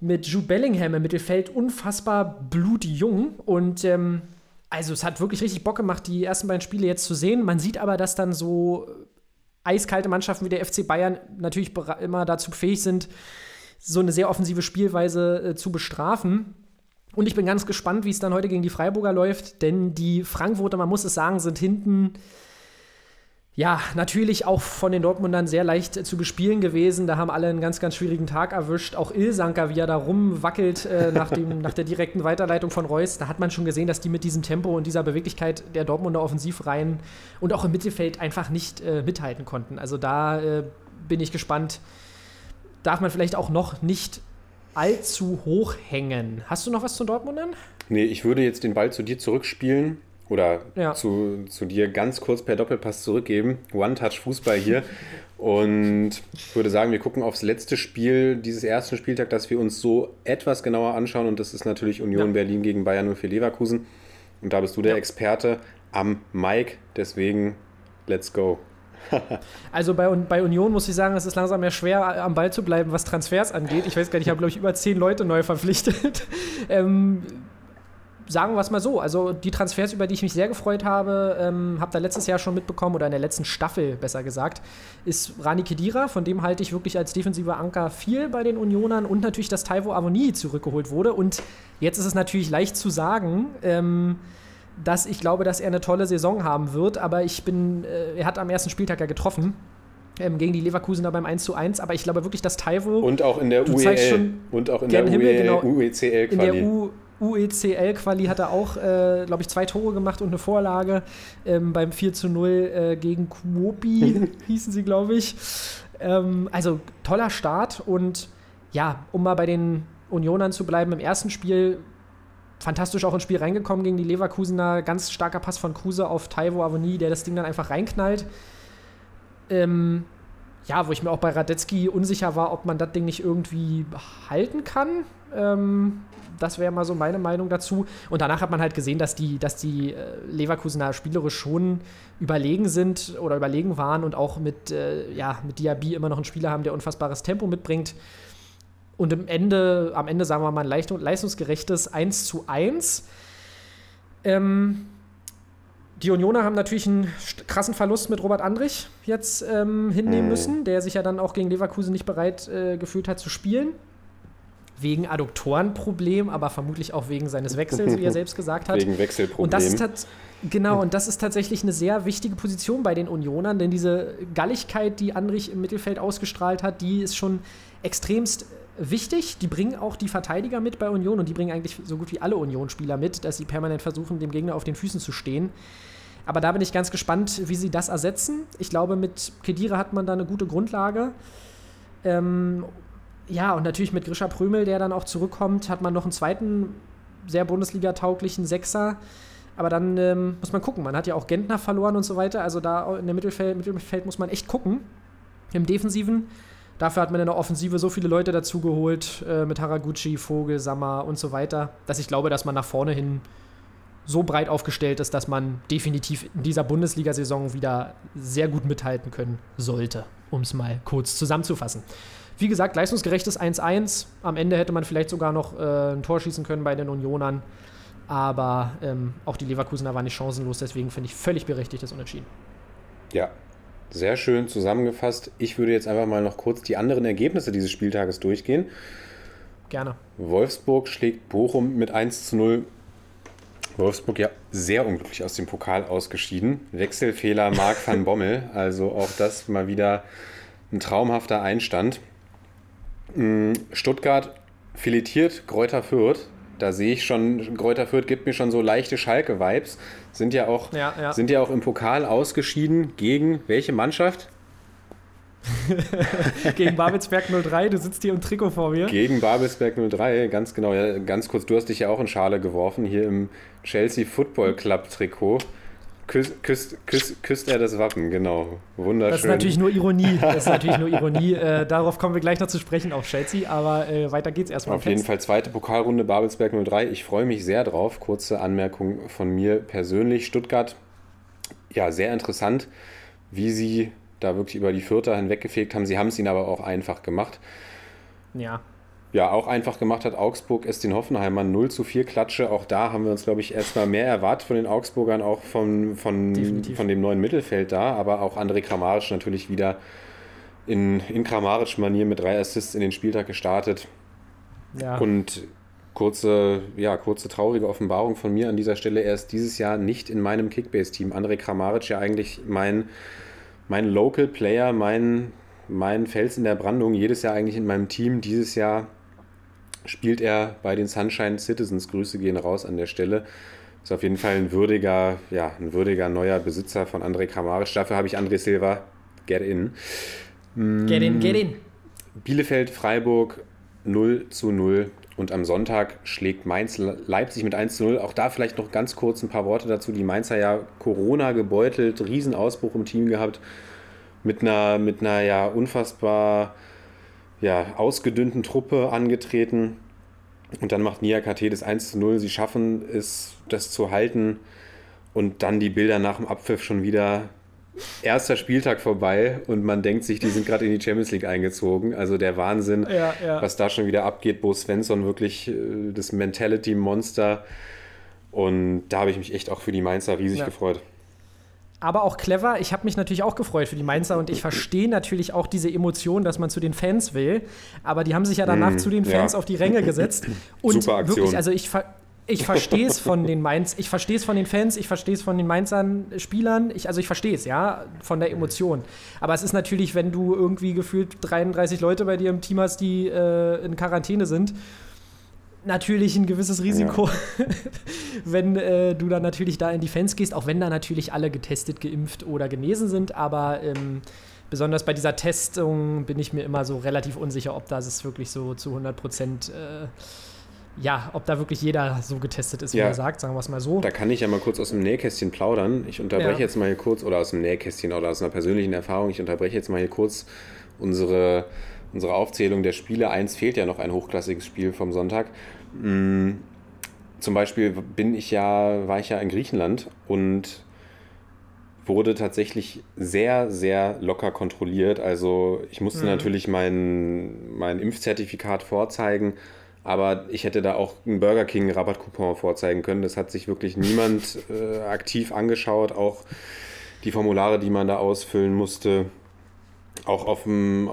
Speaker 3: mit Jude Bellingham im Mittelfeld. Unfassbar blutjung. Und ähm, also es hat wirklich richtig Bock gemacht, die ersten beiden Spiele jetzt zu sehen. Man sieht aber, dass dann so eiskalte Mannschaften wie der FC Bayern natürlich immer dazu fähig sind, so eine sehr offensive Spielweise äh, zu bestrafen. Und ich bin ganz gespannt, wie es dann heute gegen die Freiburger läuft, denn die Frankfurter, man muss es sagen, sind hinten ja, natürlich auch von den Dortmundern sehr leicht zu bespielen gewesen. Da haben alle einen ganz, ganz schwierigen Tag erwischt. Auch Ilsanker, wie er da rumwackelt äh, nach, dem, nach der direkten Weiterleitung von Reus, da hat man schon gesehen, dass die mit diesem Tempo und dieser Beweglichkeit der Dortmunder Offensivreihen und auch im Mittelfeld einfach nicht äh, mithalten konnten. Also da äh, bin ich gespannt, darf man vielleicht auch noch nicht allzu hoch hängen. Hast du noch was zu Dortmundern?
Speaker 4: Nee, ich würde jetzt den Ball zu dir zurückspielen oder
Speaker 3: Ja.
Speaker 4: zu, zu dir ganz kurz per Doppelpass zurückgeben. One-Touch-Fußball hier. Und ich würde sagen, wir gucken aufs letzte Spiel dieses ersten Spieltag, das wir uns so etwas genauer anschauen. Und das ist natürlich Union
Speaker 3: Ja.
Speaker 4: Berlin gegen Bayern 04 Leverkusen. Und da bist du der
Speaker 3: Ja.
Speaker 4: Experte am Mike. Deswegen, let's go.
Speaker 3: Also bei, bei Union muss ich sagen, es ist langsam mehr schwer, am Ball zu bleiben, was Transfers angeht. Ich weiß gar nicht, ich habe, glaube ich, über zehn Leute neu verpflichtet. ähm, sagen wir es mal so. Also die Transfers, über die ich mich sehr gefreut habe, ähm, habt ihr letztes Jahr schon mitbekommen, oder in der letzten Staffel besser gesagt, ist Rani Kedira, von dem halte ich wirklich als defensiver Anker viel bei den Unionern und natürlich, dass Taiwo Avoni zurückgeholt wurde. Und jetzt ist es natürlich leicht zu sagen, ähm, dass ich glaube, dass er eine tolle Saison haben wird, aber ich bin, äh, er hat am ersten Spieltag ja getroffen. Ähm, gegen die Leverkusener beim 1 zu 1, aber ich glaube wirklich, dass Taiwo
Speaker 4: Und auch in der UEL.
Speaker 3: schon
Speaker 4: Und auch in der
Speaker 3: Himmel,
Speaker 4: UE,
Speaker 3: genau.
Speaker 4: UECL
Speaker 3: in der
Speaker 4: Quali.
Speaker 3: U UECL-Quali hat er auch, äh, glaube ich, zwei Tore gemacht und eine Vorlage ähm, beim 4 zu 0 äh, gegen Kuopi, hießen sie, glaube ich. Ähm, also toller Start und ja, um mal bei den Unionern zu bleiben, im ersten Spiel fantastisch auch ins Spiel reingekommen gegen die Leverkusener. Ganz starker Pass von Kruse auf Taiwo Avoni, der das Ding dann einfach reinknallt. Ähm, ja, wo ich mir auch bei Radetzky unsicher war, ob man das Ding nicht irgendwie halten kann. Ähm, das wäre mal so meine Meinung dazu. Und danach hat man halt gesehen, dass die, dass die äh, Leverkusener spielerisch schon überlegen sind oder überlegen waren und auch mit, äh, ja, mit Diaby immer noch einen Spieler haben, der unfassbares Tempo mitbringt. Und im Ende, am Ende sagen wir mal ein leistungsgerechtes 1 zu 1. Ähm, die Unioner haben natürlich einen krassen Verlust mit Robert Andrich jetzt ähm, hinnehmen
Speaker 4: Mhm.
Speaker 3: müssen, der sich ja dann auch gegen Leverkusen nicht bereit äh, gefühlt hat zu spielen. Wegen Adduktorenproblem, aber vermutlich auch wegen seines Wechsels, wie er selbst gesagt hat.
Speaker 4: Wegen Wechselproblem.
Speaker 3: Und das ist tat- genau, und das ist tatsächlich eine sehr wichtige Position bei den Unionern, denn diese Galligkeit, die Andrich im Mittelfeld ausgestrahlt hat, die ist schon extremst wichtig. Die bringen auch die Verteidiger mit bei Union und die bringen eigentlich so gut wie alle Union-Spieler mit, dass sie permanent versuchen, dem Gegner auf den Füßen zu stehen. Aber da bin ich ganz gespannt, wie sie das ersetzen. Ich glaube, mit Kedira hat man da eine gute Grundlage. Ähm, ja, und natürlich mit Grisha Prömel, der dann auch zurückkommt, hat man noch einen zweiten sehr Bundesliga-tauglichen Sechser. Aber dann ähm, muss man gucken. Man hat ja auch Gentner verloren und so weiter. Also da in der Mittelfeld, Mittelfeld muss man echt gucken. Im Defensiven. Dafür hat man in der Offensive so viele Leute dazu geholt, äh, mit Haraguchi, Vogel, Sammer und so weiter, dass ich glaube, dass man nach vorne hin so breit aufgestellt ist, dass man definitiv in dieser Bundesliga-Saison wieder sehr gut mithalten können sollte, um es mal kurz zusammenzufassen. Wie gesagt, leistungsgerechtes 1-1. Am Ende hätte man vielleicht sogar noch äh, ein Tor schießen können bei den Unionern. Aber ähm, auch die Leverkusener waren nicht chancenlos, deswegen finde ich völlig berechtigt das Unentschieden.
Speaker 4: Ja, sehr schön zusammengefasst. Ich würde jetzt einfach mal noch kurz die anderen Ergebnisse dieses Spieltages durchgehen.
Speaker 3: Gerne.
Speaker 4: Wolfsburg schlägt Bochum mit 1 zu 0. Wolfsburg ja sehr unglücklich aus dem Pokal ausgeschieden. Wechselfehler Marc van Bommel. Also auch das mal wieder ein traumhafter Einstand. Mm, Stuttgart filetiert Kräuter Fürth. Da sehe ich schon, Kräuter Fürth gibt mir schon so leichte Schalke-Vibes. Sind ja auch,
Speaker 3: Ja, ja.
Speaker 4: sind ja auch im Pokal ausgeschieden gegen welche Mannschaft?
Speaker 3: Gegen Babelsberg 03, du sitzt hier im Trikot vor mir.
Speaker 4: Gegen Babelsberg 03, ganz genau. Ja, ganz kurz, du hast dich ja auch in Schale geworfen, hier im Chelsea Football Club Trikot. Küsst, küsst, küsst, küsst er das Wappen, genau. Wunderschön.
Speaker 3: Das ist natürlich nur Ironie. Das ist natürlich nur Ironie. Äh, darauf kommen wir gleich noch zu sprechen auf Chelsea, aber äh, weiter geht's erstmal.
Speaker 4: Auf jeden Fall zweite Pokalrunde Babelsberg 03. Ich freue mich sehr drauf. Kurze Anmerkung von mir persönlich. Stuttgart, ja, sehr interessant, wie sie da wirklich über die Vierter hinweggefegt haben. Sie haben es ihnen aber auch einfach gemacht.
Speaker 3: Ja.
Speaker 4: Ja, auch einfach gemacht hat Augsburg es den Hoffenheimern 0 zu 4 Klatsche. Auch da haben wir uns, glaube ich, erstmal mehr erwartet von den Augsburgern, auch von, von,
Speaker 3: Definitiv.
Speaker 4: von dem neuen Mittelfeld da. Aber auch André Kramaric natürlich wieder in, in Kramaric-Manier mit drei Assists in den Spieltag gestartet.
Speaker 3: ja.
Speaker 4: Und kurze, ja, kurze traurige Offenbarung von mir an dieser Stelle. Er ist dieses Jahr nicht in meinem Kickbase-Team. André Kramaric ja eigentlich mein, mein Local Player, mein, mein Fels in der Brandung. Jedes Jahr eigentlich in meinem Team. Dieses Jahr spielt er bei den Sunshine Citizens. Grüße gehen raus an der Stelle. Ist auf jeden Fall ein würdiger, ja, ein würdiger neuer Besitzer von André Kramaric. Dafür habe ich André Silva. Get in.
Speaker 3: Get in, get in.
Speaker 4: Bielefeld, Freiburg 0 zu 0. Und am Sonntag schlägt Mainz Leipzig mit 1 zu 0. Auch da vielleicht noch ganz kurz ein paar Worte dazu. Die Mainzer ja Corona gebeutelt, Riesenausbruch im Team gehabt. Mit einer, mit einer ja unfassbar ja, ausgedünnten Truppe angetreten. Und dann macht Nia KT das 1 zu 0. Sie schaffen es, das zu halten. Und dann die Bilder nach dem Abpfiff schon wieder erster Spieltag vorbei und man denkt sich, die sind gerade in die Champions League eingezogen. Also der Wahnsinn,
Speaker 3: Ja, ja.
Speaker 4: was da schon wieder abgeht. Bo Svensson wirklich äh, das Mentality-Monster. Und da habe ich mich echt auch für die Mainzer riesig
Speaker 3: Ja.
Speaker 4: gefreut.
Speaker 3: Aber auch clever. Ich habe mich natürlich auch gefreut für die Mainzer und ich verstehe natürlich auch diese Emotion, dass man zu den Fans will. Aber die haben sich ja danach
Speaker 4: Mm,
Speaker 3: zu den Fans
Speaker 4: ja.
Speaker 3: auf die Ränge gesetzt. Und
Speaker 4: Super Aktion.
Speaker 3: wirklich, also ich, ich verstehe es von den Mainz, ich verstehe es von den Fans, ich verstehe es von den Mainzern Spielern. Ich, also ich verstehe es, ja, von der Emotion. Aber es ist natürlich, wenn du irgendwie gefühlt 33 Leute bei dir im Team hast, die äh, in Quarantäne sind, natürlich ein gewisses Risiko, wenn äh, du dann natürlich da in die Fans gehst, auch wenn da natürlich alle getestet, geimpft oder genesen sind, aber ähm, besonders bei dieser Testung bin ich mir immer so relativ unsicher, ob das wirklich so zu 100 Prozent, äh, ja, ob da wirklich jeder so getestet ist, wie
Speaker 4: Ja.
Speaker 3: er sagt, sagen wir es mal so.
Speaker 4: Da kann ich ja mal kurz aus dem Nähkästchen plaudern. Ich unterbreche
Speaker 3: Ja.
Speaker 4: jetzt mal hier kurz, oder aus dem Nähkästchen oder aus einer persönlichen Erfahrung, ich unterbreche jetzt mal hier kurz unsere, unsere Aufzählung der Spiele. Eins fehlt ja noch ein hochklassiges Spiel vom Sonntag. Mm, Zum Beispiel bin ich ja, war ich ja in Griechenland und wurde tatsächlich sehr, sehr locker kontrolliert. Also ich musste natürlich mein, mein Impfzertifikat vorzeigen, aber ich hätte da auch einen Burger King Rabattcoupon vorzeigen können. Das hat sich wirklich niemand äh, aktiv angeschaut. Auch die Formulare, die man da ausfüllen musste, auch auf, dem, äh,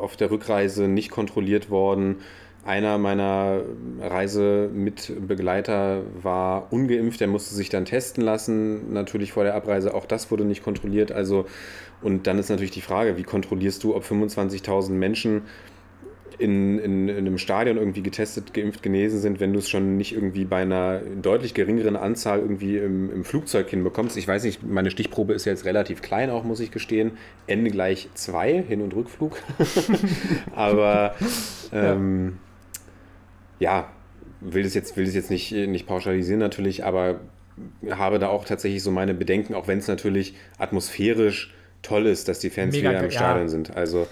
Speaker 4: auf der Rückreise nicht kontrolliert worden. Einer meiner Reisemitbegleiter war ungeimpft, der musste sich dann testen lassen, natürlich vor der Abreise. Auch das wurde nicht kontrolliert. Also, und dann ist natürlich die Frage, wie kontrollierst du, ob 25.000 Menschen in, in, in einem Stadion irgendwie getestet, geimpft, genesen sind, wenn du es schon nicht irgendwie bei einer deutlich geringeren Anzahl irgendwie im, im Flugzeug hinbekommst. Ich weiß nicht, meine Stichprobe ist jetzt relativ klein auch, muss ich gestehen. Ende gleich zwei, Hin- und Rückflug. Aber ähm, ja, will das jetzt, will das jetzt nicht, nicht pauschalisieren natürlich, aber habe da auch tatsächlich so meine Bedenken, auch wenn es natürlich atmosphärisch toll ist, dass die Fans
Speaker 3: Mega
Speaker 4: wieder im
Speaker 3: ja.
Speaker 4: Stadion sind. Also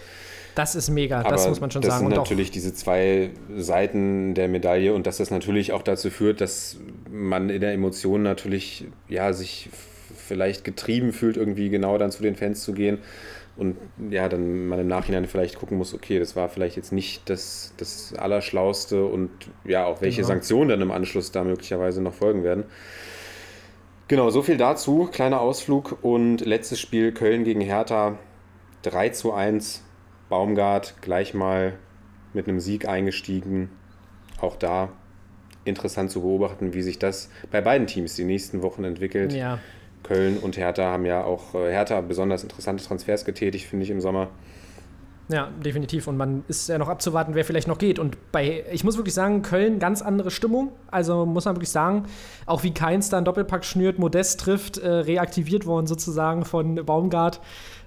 Speaker 3: Das ist mega, das
Speaker 4: aber
Speaker 3: muss man schon
Speaker 4: das
Speaker 3: sagen.
Speaker 4: sind
Speaker 3: Und auch,
Speaker 4: natürlich diese zwei Seiten der Medaille und dass das natürlich auch dazu führt, dass man in der Emotion natürlich ja sich vielleicht getrieben fühlt, irgendwie genau dann zu den Fans zu gehen und ja, dann man im Nachhinein vielleicht gucken muss, okay, das war vielleicht jetzt nicht das, das Allerschlauste und ja, auch welche
Speaker 3: Genau.
Speaker 4: Sanktionen dann im Anschluss da möglicherweise noch folgen werden. Genau, so viel dazu. Kleiner Ausflug und letztes Spiel Köln gegen Hertha 3 zu 1. Baumgart gleich mal mit einem Sieg eingestiegen. Auch da interessant zu beobachten, wie sich das bei beiden Teams die nächsten Wochen entwickelt.
Speaker 3: ja,
Speaker 4: Köln und Hertha haben ja auch äh, Hertha besonders interessante Transfers getätigt, finde ich im Sommer.
Speaker 3: Ja, definitiv. Und man ist ja noch abzuwarten, wer vielleicht noch geht. Und bei, ich muss wirklich sagen, Köln ganz andere Stimmung. Also muss man wirklich sagen, auch wie Keins da einen Doppelpack schnürt, Modest trifft, äh, reaktiviert worden sozusagen von Baumgart.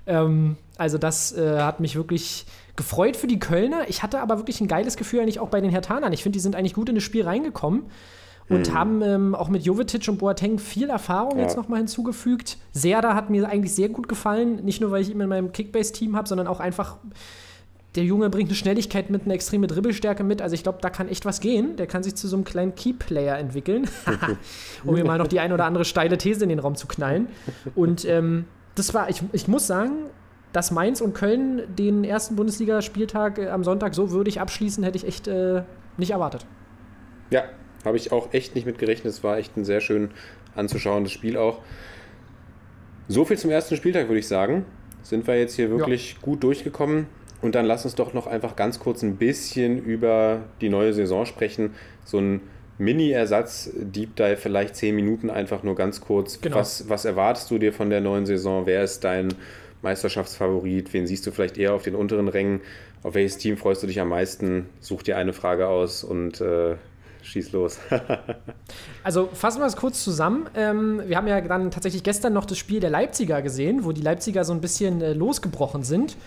Speaker 3: Ähm, also das äh, hat mich wirklich gefreut für die Kölner. Ich hatte aber wirklich ein geiles Gefühl eigentlich auch bei den Hertanern. Ich finde, die sind eigentlich gut in das Spiel reingekommen. und haben ähm, auch mit Jovetic und Boateng viel Erfahrung
Speaker 4: Ja.
Speaker 3: jetzt nochmal hinzugefügt. Serda hat mir eigentlich sehr gut gefallen, nicht nur, weil ich ihn in meinem Kickbase-Team habe, sondern auch einfach, der Junge bringt eine Schnelligkeit mit, eine extreme Dribbelstärke mit. Also ich glaube, da kann echt was gehen. Der kann sich zu so einem kleinen Key-Player entwickeln, um mir mal noch die ein oder andere steile These in den Raum zu knallen. Und ähm, das war, ich, ich muss sagen, dass Mainz und Köln den ersten Bundesligaspieltag äh, am Sonntag so würdig abschließen, hätte ich echt äh, nicht erwartet.
Speaker 4: Ja, habe ich auch echt nicht mit gerechnet. Es war echt ein sehr schön anzuschauendes Spiel auch. So viel zum ersten Spieltag, würde ich sagen. Sind wir jetzt hier wirklich gut durchgekommen. Und dann lass uns doch noch einfach ganz kurz ein bisschen über die neue Saison sprechen. So ein Mini-Ersatz, Deep Dive, vielleicht zehn Minuten einfach nur ganz kurz.
Speaker 3: Genau.
Speaker 4: Was, was erwartest du dir von der neuen Saison? Wer ist dein Meisterschaftsfavorit? Wen siehst du vielleicht eher auf den unteren Rängen? Auf welches Team freust du dich am meisten? Such dir eine Frage aus und äh, schieß los.
Speaker 3: Also fassen wir es kurz zusammen. Ähm, wir haben ja dann tatsächlich gestern noch das Spiel der Leipziger gesehen, wo die Leipziger so ein bisschen äh, losgebrochen sind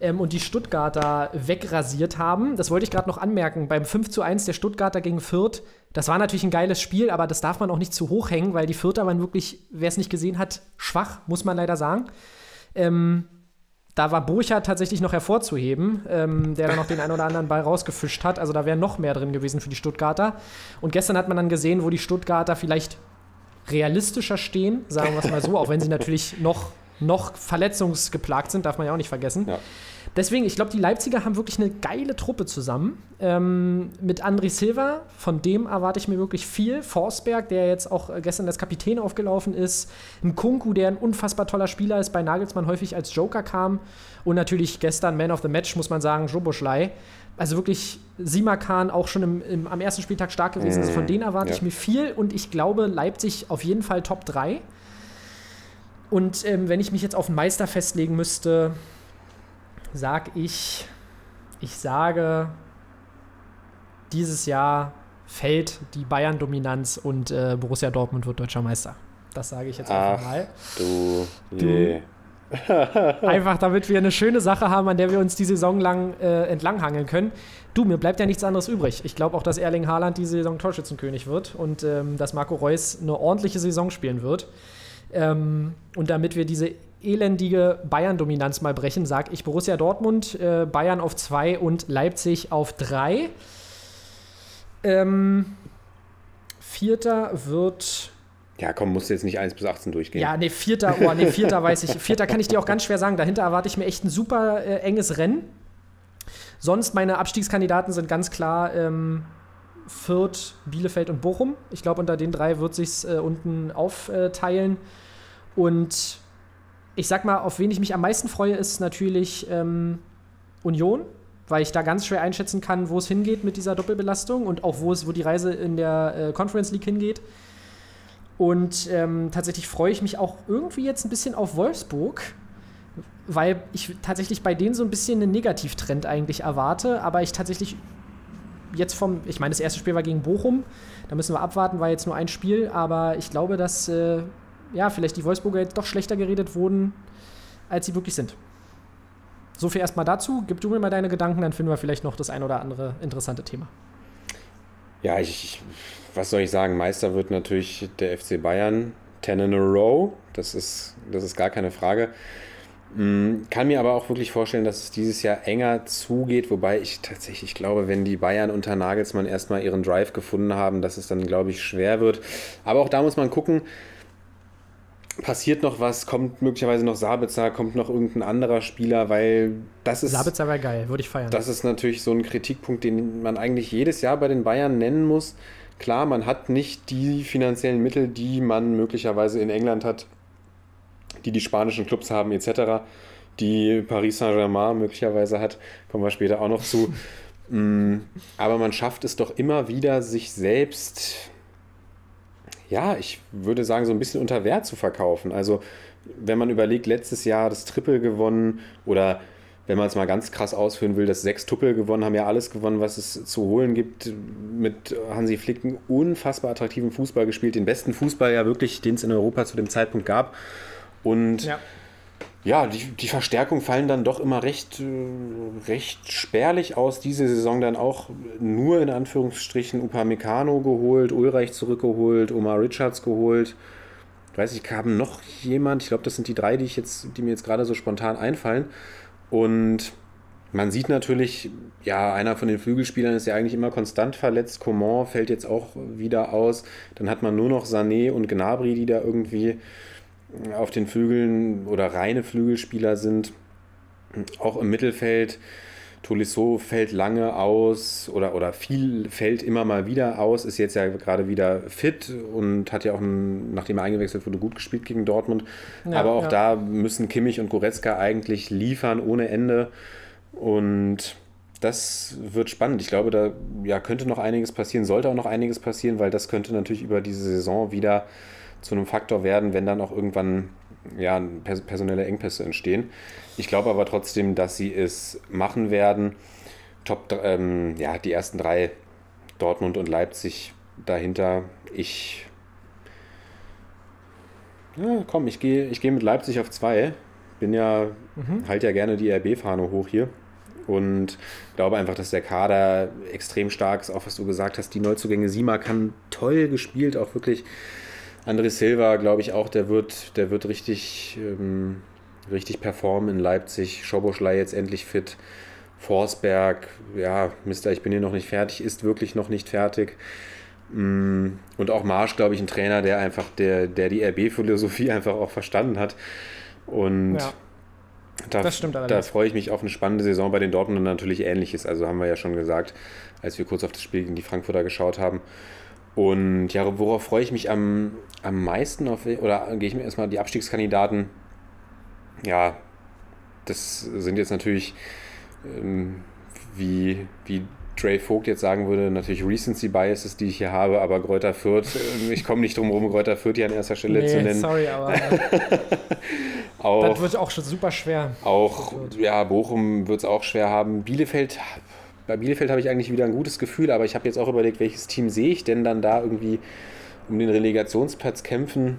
Speaker 3: ähm, und die Stuttgarter wegrasiert haben. Das wollte ich gerade noch anmerken. Beim 5 zu 1 der Stuttgarter gegen Fürth, das war natürlich ein geiles Spiel, aber das darf man auch nicht zu hoch hängen, weil die Fürther waren wirklich, wer es nicht gesehen hat, schwach, muss man leider sagen. Ähm, da war Burcher tatsächlich noch hervorzuheben, ähm, der dann noch den einen oder anderen Ball rausgefischt hat. Also da wäre noch mehr drin gewesen für die Stuttgarter. Und gestern hat man dann gesehen, wo die Stuttgarter vielleicht realistischer stehen, sagen wir es mal so, auch wenn sie natürlich noch, noch verletzungsgeplagt sind, darf man ja auch nicht vergessen.
Speaker 4: Ja.
Speaker 3: Deswegen, ich glaube, die Leipziger haben wirklich eine geile Truppe zusammen. Ähm, mit André Silva, von dem erwarte ich mir wirklich viel. Forsberg, der jetzt auch äh, gestern als Kapitän aufgelaufen ist. Ein Kunku, der ein unfassbar toller Spieler ist, bei Nagelsmann häufig als Joker kam. Und natürlich gestern Man of the Match, muss man sagen, Joboschlei. Also wirklich Simakan auch schon im, im, am ersten Spieltag stark gewesen. Also von denen erwarte
Speaker 4: ja.
Speaker 3: ich mir viel und ich glaube, Leipzig auf jeden Fall Top 3. Und ähm, wenn ich mich jetzt auf einen Meister festlegen müsste, sag ich, ich sage, dieses Jahr fällt die Bayern-Dominanz und äh, Borussia Dortmund wird deutscher Meister. Das sage ich jetzt einfach
Speaker 4: Ach.
Speaker 3: mal.
Speaker 4: Du,
Speaker 3: Du-
Speaker 4: je.
Speaker 3: Einfach, damit wir eine schöne Sache haben, an der wir uns die Saison lang äh, entlanghangeln können. Du, mir bleibt ja nichts anderes übrig. Ich glaube auch, dass Erling Haaland diese Saison Torschützenkönig wird und ähm, dass Marco Reus eine ordentliche Saison spielen wird. Ähm, und damit wir diese elendige Bayern-Dominanz mal brechen, sage ich Borussia Dortmund, äh, Bayern auf 2 und Leipzig auf 3. Ähm, Vierter wird
Speaker 4: Ja, komm, musst du jetzt nicht 1 bis 18 durchgehen.
Speaker 3: ja, nee, Vierter, oh, nee, Vierter weiß ich. Vierter kann ich dir auch ganz schwer sagen. Dahinter erwarte ich mir echt ein super äh, enges Rennen. Sonst meine Abstiegskandidaten sind ganz klar ähm, Fürth, Bielefeld und Bochum. Ich glaube, unter den drei wird sich äh, unten aufteilen. Und ich sag mal, auf wen ich mich am meisten freue, ist natürlich ähm, Union, weil ich da ganz schwer einschätzen kann, wo es hingeht mit dieser Doppelbelastung und auch wo es, wo die Reise in der äh, Conference League hingeht. Und ähm, tatsächlich freue ich mich auch irgendwie jetzt ein bisschen auf Wolfsburg, weil ich tatsächlich bei denen so ein bisschen einen Negativtrend eigentlich erwarte, aber ich tatsächlich jetzt vom, ich meine, das erste Spiel war gegen Bochum, da müssen wir abwarten, war jetzt nur ein Spiel, aber ich glaube, dass äh, ja, vielleicht die Wolfsburger jetzt doch schlechter geredet wurden, als sie wirklich sind. So viel erstmal dazu. Gib du mir mal deine Gedanken, dann finden wir vielleicht noch das ein oder andere interessante Thema.
Speaker 4: Ja, ich, was soll ich sagen? Meister wird natürlich der FC Bayern. 10 in a row. Das ist, das ist gar keine Frage. Mm, Kann mir aber auch wirklich vorstellen, dass es dieses Jahr enger zugeht, wobei ich tatsächlich glaube, wenn die Bayern unter Nagelsmann erstmal ihren Drive gefunden haben, dass es dann, glaube ich, schwer wird. Aber auch da muss man gucken, passiert noch was, kommt möglicherweise noch Sabitzer, kommt noch irgendein anderer Spieler, weil das ist.
Speaker 3: Sabitzer wäre geil, würde ich feiern.
Speaker 4: Das ist natürlich so ein Kritikpunkt, den man eigentlich jedes Jahr bei den Bayern nennen muss. Klar, man hat nicht die finanziellen Mittel, die man möglicherweise in England hat, die die spanischen Clubs haben etc., die Paris Saint-Germain möglicherweise hat, kommen wir später auch noch zu. Mm, Aber man schafft es doch immer wieder, sich selbst, ja, ich würde sagen, so ein bisschen unter Wert zu verkaufen. Also, wenn man überlegt, letztes Jahr das Triple gewonnen oder wenn man es mal ganz krass ausführen will, das sechs Tuppel gewonnen, haben ja alles gewonnen, was es zu holen gibt. Mit Hansi Flicken unfassbar attraktiven Fußball gespielt, den besten Fußball ja wirklich, den es in Europa zu dem Zeitpunkt gab. Und
Speaker 3: ja.
Speaker 4: Ja, die, die Verstärkungen fallen dann doch immer recht, äh, recht spärlich aus. Diese Saison dann auch nur in Anführungsstrichen Upamecano geholt, Ulreich zurückgeholt, Omar Richards geholt. Ich weiß nicht, kam noch jemand? Ich glaube, das sind die drei, die, ich jetzt, die mir jetzt gerade so spontan einfallen. Und man sieht natürlich, ja, einer von den Flügelspielern ist ja eigentlich immer konstant verletzt. Coman fällt jetzt auch wieder aus. Dann hat man nur noch Sané und Gnabry, die da irgendwie auf den Flügeln oder reine Flügelspieler sind. Auch im Mittelfeld. Tolisso fällt lange aus oder, oder viel fällt immer mal wieder aus, ist jetzt ja gerade wieder fit und hat ja auch, ein, nachdem er eingewechselt wurde, gut gespielt gegen Dortmund. Ja, Aber auch ja. da müssen Kimmich und Goretzka eigentlich liefern ohne Ende. Und das wird spannend. Ich glaube, da ja, könnte noch einiges passieren, sollte auch noch einiges passieren, weil das könnte natürlich über diese Saison wieder zu einem Faktor werden, wenn dann auch irgendwann ja, personelle Engpässe entstehen. Ich glaube aber trotzdem, dass sie es machen werden. Top, ähm, ja, die ersten drei, Dortmund und Leipzig dahinter. Ich, ja, komm, ich gehe ich geh mit Leipzig auf zwei. Bin ja, mhm. halt ja gerne die RB-Fahne hoch hier. Und glaube einfach, dass der Kader extrem stark ist. Auch was du gesagt hast, die Neuzugänge Sima kann toll gespielt, auch wirklich André Silva, glaube ich auch, der wird, der wird richtig, ähm, richtig performen in Leipzig. Schoboschlei jetzt endlich fit. Forsberg, ja, Mister, ich bin hier noch nicht fertig, ist wirklich noch nicht fertig. Mm, und auch Marsch, glaube ich, ein Trainer, der einfach, der, der die RB-Philosophie einfach auch verstanden hat. Und ja, da, da freue ich mich auf eine spannende Saison bei den Dortmundern natürlich ähnliches. Also haben wir ja schon gesagt, als wir kurz auf das Spiel gegen die Frankfurter geschaut haben. Und ja, worauf freue ich mich am, am meisten? Auf, oder gehe ich mir erstmal die Abstiegskandidaten? Ja, das sind jetzt natürlich, ähm, wie, wie Dre Vogt jetzt sagen würde, natürlich Recency Biases, die ich hier habe, aber Gräuter Fürth, äh, ich komme nicht drum herum, Gräuter Fürth hier an erster Stelle nee, zu nennen.
Speaker 3: sorry, aber auch, das wird auch schon super schwer.
Speaker 4: Auch, ja, Bochum wird es auch schwer haben. Bielefeld bei Bielefeld habe ich eigentlich wieder ein gutes Gefühl, aber ich habe jetzt auch überlegt, welches Team sehe ich denn dann da irgendwie um den Relegationsplatz kämpfen.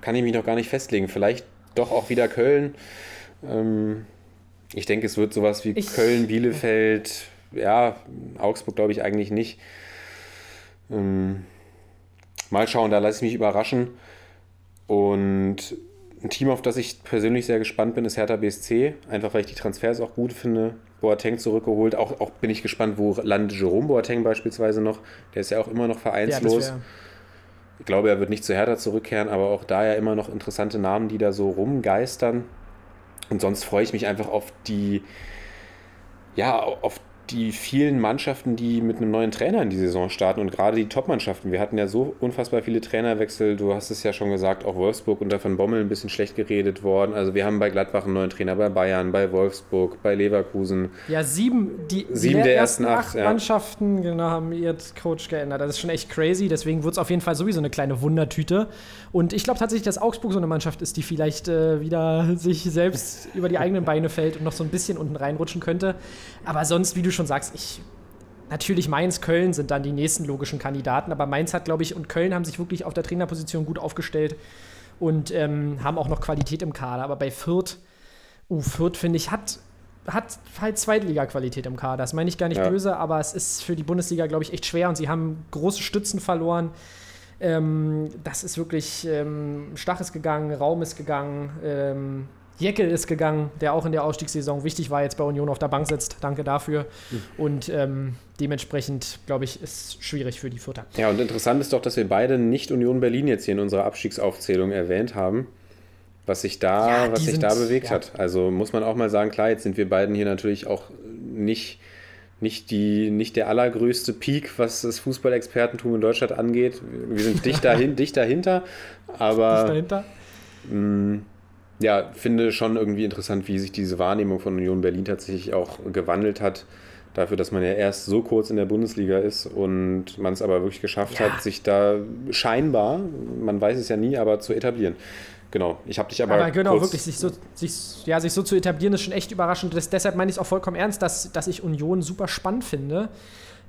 Speaker 4: Kann ich mich noch gar nicht festlegen. Vielleicht doch auch wieder Köln. Ähm, ich denke, es wird sowas wie ich, Köln, Bielefeld, ja, Augsburg glaube ich eigentlich nicht. Ähm, mal schauen, da lasse ich mich überraschen. Und ein Team, auf das ich persönlich sehr gespannt bin, ist Hertha BSC. Einfach weil ich die Transfers auch gut finde. Boateng zurückgeholt. Auch, auch bin ich gespannt, wo landet Jerome Boateng beispielsweise noch. Der ist ja auch immer noch vereinslos. Ja, ich glaube, er wird nicht zu Hertha zurückkehren, aber auch da ja immer noch interessante Namen, die da so rumgeistern. Und sonst freue ich mich einfach auf die, ja, auf die vielen Mannschaften, die mit einem neuen Trainer in die Saison starten und gerade die Top-Mannschaften. Wir hatten ja so unfassbar viele Trainerwechsel. Du hast es ja schon gesagt, auch Wolfsburg unter Van Bommel ein bisschen schlecht geredet worden. Also wir haben bei Gladbach einen neuen Trainer, bei Bayern, bei Wolfsburg, bei Leverkusen.
Speaker 3: Ja, sieben, die
Speaker 4: sieben der ersten acht,
Speaker 3: acht ja. Mannschaften genau, haben jetzt Coach geändert. Das ist schon echt crazy. Deswegen wird es auf jeden Fall sowieso eine kleine Wundertüte. Und ich glaube tatsächlich, dass Augsburg so eine Mannschaft ist, die vielleicht äh, wieder sich selbst über die eigenen Beine fällt und noch so ein bisschen unten reinrutschen könnte. Aber sonst, wie du schon sagst, ich Natürlich Mainz, Köln sind dann die nächsten logischen Kandidaten, aber Mainz hat, glaube ich, und Köln haben sich wirklich auf der Trainerposition gut aufgestellt und ähm, haben auch noch Qualität im Kader. Aber bei Fürth, uh, Fürth finde ich, hat, hat halt Zweitliga-Qualität im Kader. Das meine ich gar nicht ja. böse, aber es ist für die Bundesliga, glaube ich, echt schwer und sie haben große Stützen verloren. Ähm, das ist wirklich, ähm, Stach ist gegangen, Raum ist gegangen, ähm, Jeckel ist gegangen, der auch in der Ausstiegssaison wichtig war, jetzt bei Union auf der Bank sitzt. Danke dafür. Mhm. Und ähm, dementsprechend, glaube ich, ist schwierig für die Futter.
Speaker 4: Ja, und interessant ist doch, dass wir beide nicht Union Berlin jetzt hier in unserer Abstiegsaufzählung erwähnt haben. Was sich da, ja, was sich sind, da bewegt ja. hat. Also muss man auch mal sagen, klar, jetzt sind wir beiden hier natürlich auch nicht nicht, die, nicht der allergrößte Peak, was das Fußballexpertentum in Deutschland angeht. Wir sind dicht, dahin, dicht dahinter, aber dicht dahinter? Mh, mm, ja, finde schon irgendwie interessant, wie sich diese Wahrnehmung von Union Berlin tatsächlich auch gewandelt hat. Dafür, dass man ja erst so kurz in der Bundesliga ist und man es aber wirklich geschafft ja. hat, sich da scheinbar, man weiß es ja nie, aber zu etablieren. Genau, ich habe dich aber. Aber
Speaker 3: genau, wirklich, sich so, sich, ja, sich so zu etablieren, ist schon echt überraschend. Das, deshalb meine ich es auch vollkommen ernst, dass, dass ich Union super spannend finde.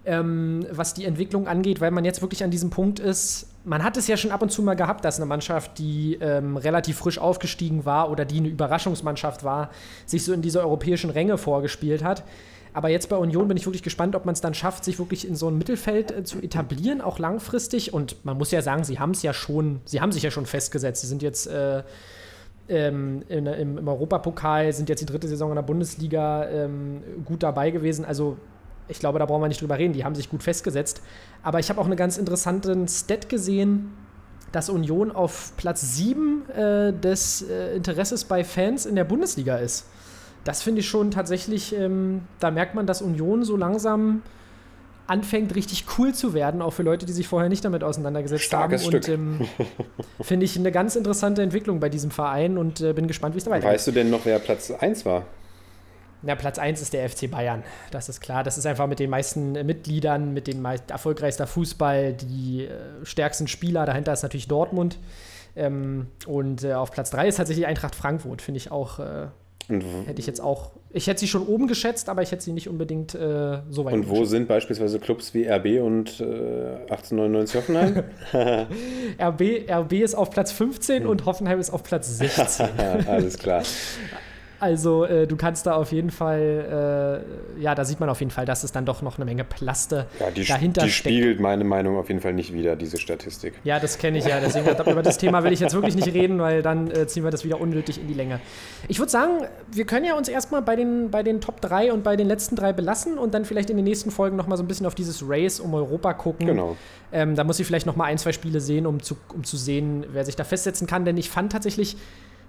Speaker 3: Ähm, was die Entwicklung angeht, weil man jetzt wirklich an diesem Punkt ist. Man hat es ja schon ab und zu mal gehabt, dass eine Mannschaft, die ähm, relativ frisch aufgestiegen war oder die eine Überraschungsmannschaft war, sich so in diese europäischen Ränge vorgespielt hat. Aber jetzt bei Union bin ich wirklich gespannt, ob man es dann schafft, sich wirklich in so ein Mittelfeld äh, zu etablieren, auch langfristig. Und man muss ja sagen, sie haben es ja schon, sie haben sich ja schon festgesetzt. Sie sind jetzt äh, ähm, in, im, im, Europapokal, sind jetzt die dritte Saison in der Bundesliga ähm, gut dabei gewesen. Also ich glaube, da brauchen wir nicht drüber reden. Die haben sich gut festgesetzt. Aber ich habe auch einen ganz interessanten Stat gesehen, dass Union auf Platz 7 äh, des äh, Interesses bei Fans in der Bundesliga ist. Das finde ich schon tatsächlich, ähm, da merkt man, dass Union so langsam anfängt, richtig cool zu werden, auch für Leute, die sich vorher nicht damit auseinandergesetzt
Speaker 4: Starkes
Speaker 3: haben.
Speaker 4: Stück.
Speaker 3: Und ähm, finde ich eine ganz interessante Entwicklung bei diesem Verein und äh, bin gespannt, wie es da weitergeht.
Speaker 4: Weißt du denn noch, wer Platz 1 war?
Speaker 3: Na, Platz 1 ist der FC Bayern. Das ist klar. Das ist einfach mit den meisten Mitgliedern, mit den meist erfolgreichster Fußball, die äh, stärksten Spieler. Dahinter ist natürlich Dortmund. Ähm, und äh, auf Platz 3 ist tatsächlich Eintracht Frankfurt. Finde ich auch. Äh, hätte ich jetzt auch. Ich hätte sie schon oben geschätzt, aber ich hätte sie nicht unbedingt äh, so weit.
Speaker 4: Und wo sind beispielsweise Clubs wie RB und 1899 äh, Hoffenheim?
Speaker 3: RB, RB ist auf Platz 15 hm. und Hoffenheim ist auf Platz 16.
Speaker 4: Alles klar.
Speaker 3: Also äh, du kannst da auf jeden Fall, äh, ja, da sieht man auf jeden Fall, dass es dann doch noch eine Menge Plaste
Speaker 4: ja, die,
Speaker 3: dahinter
Speaker 4: die steckt. spiegelt meine Meinung auf jeden Fall nicht wieder, diese Statistik.
Speaker 3: Ja, das kenne ich ja. Deswegen über das Thema will ich jetzt wirklich nicht reden, weil dann äh, ziehen wir das wieder unnötig in die Länge. Ich würde sagen, wir können ja uns erstmal bei den, bei den Top 3 und bei den letzten drei belassen und dann vielleicht in den nächsten Folgen nochmal so ein bisschen auf dieses Race um Europa gucken.
Speaker 4: Genau.
Speaker 3: Ähm, da muss ich vielleicht nochmal ein, zwei Spiele sehen, um zu, um zu sehen, wer sich da festsetzen kann, denn ich fand tatsächlich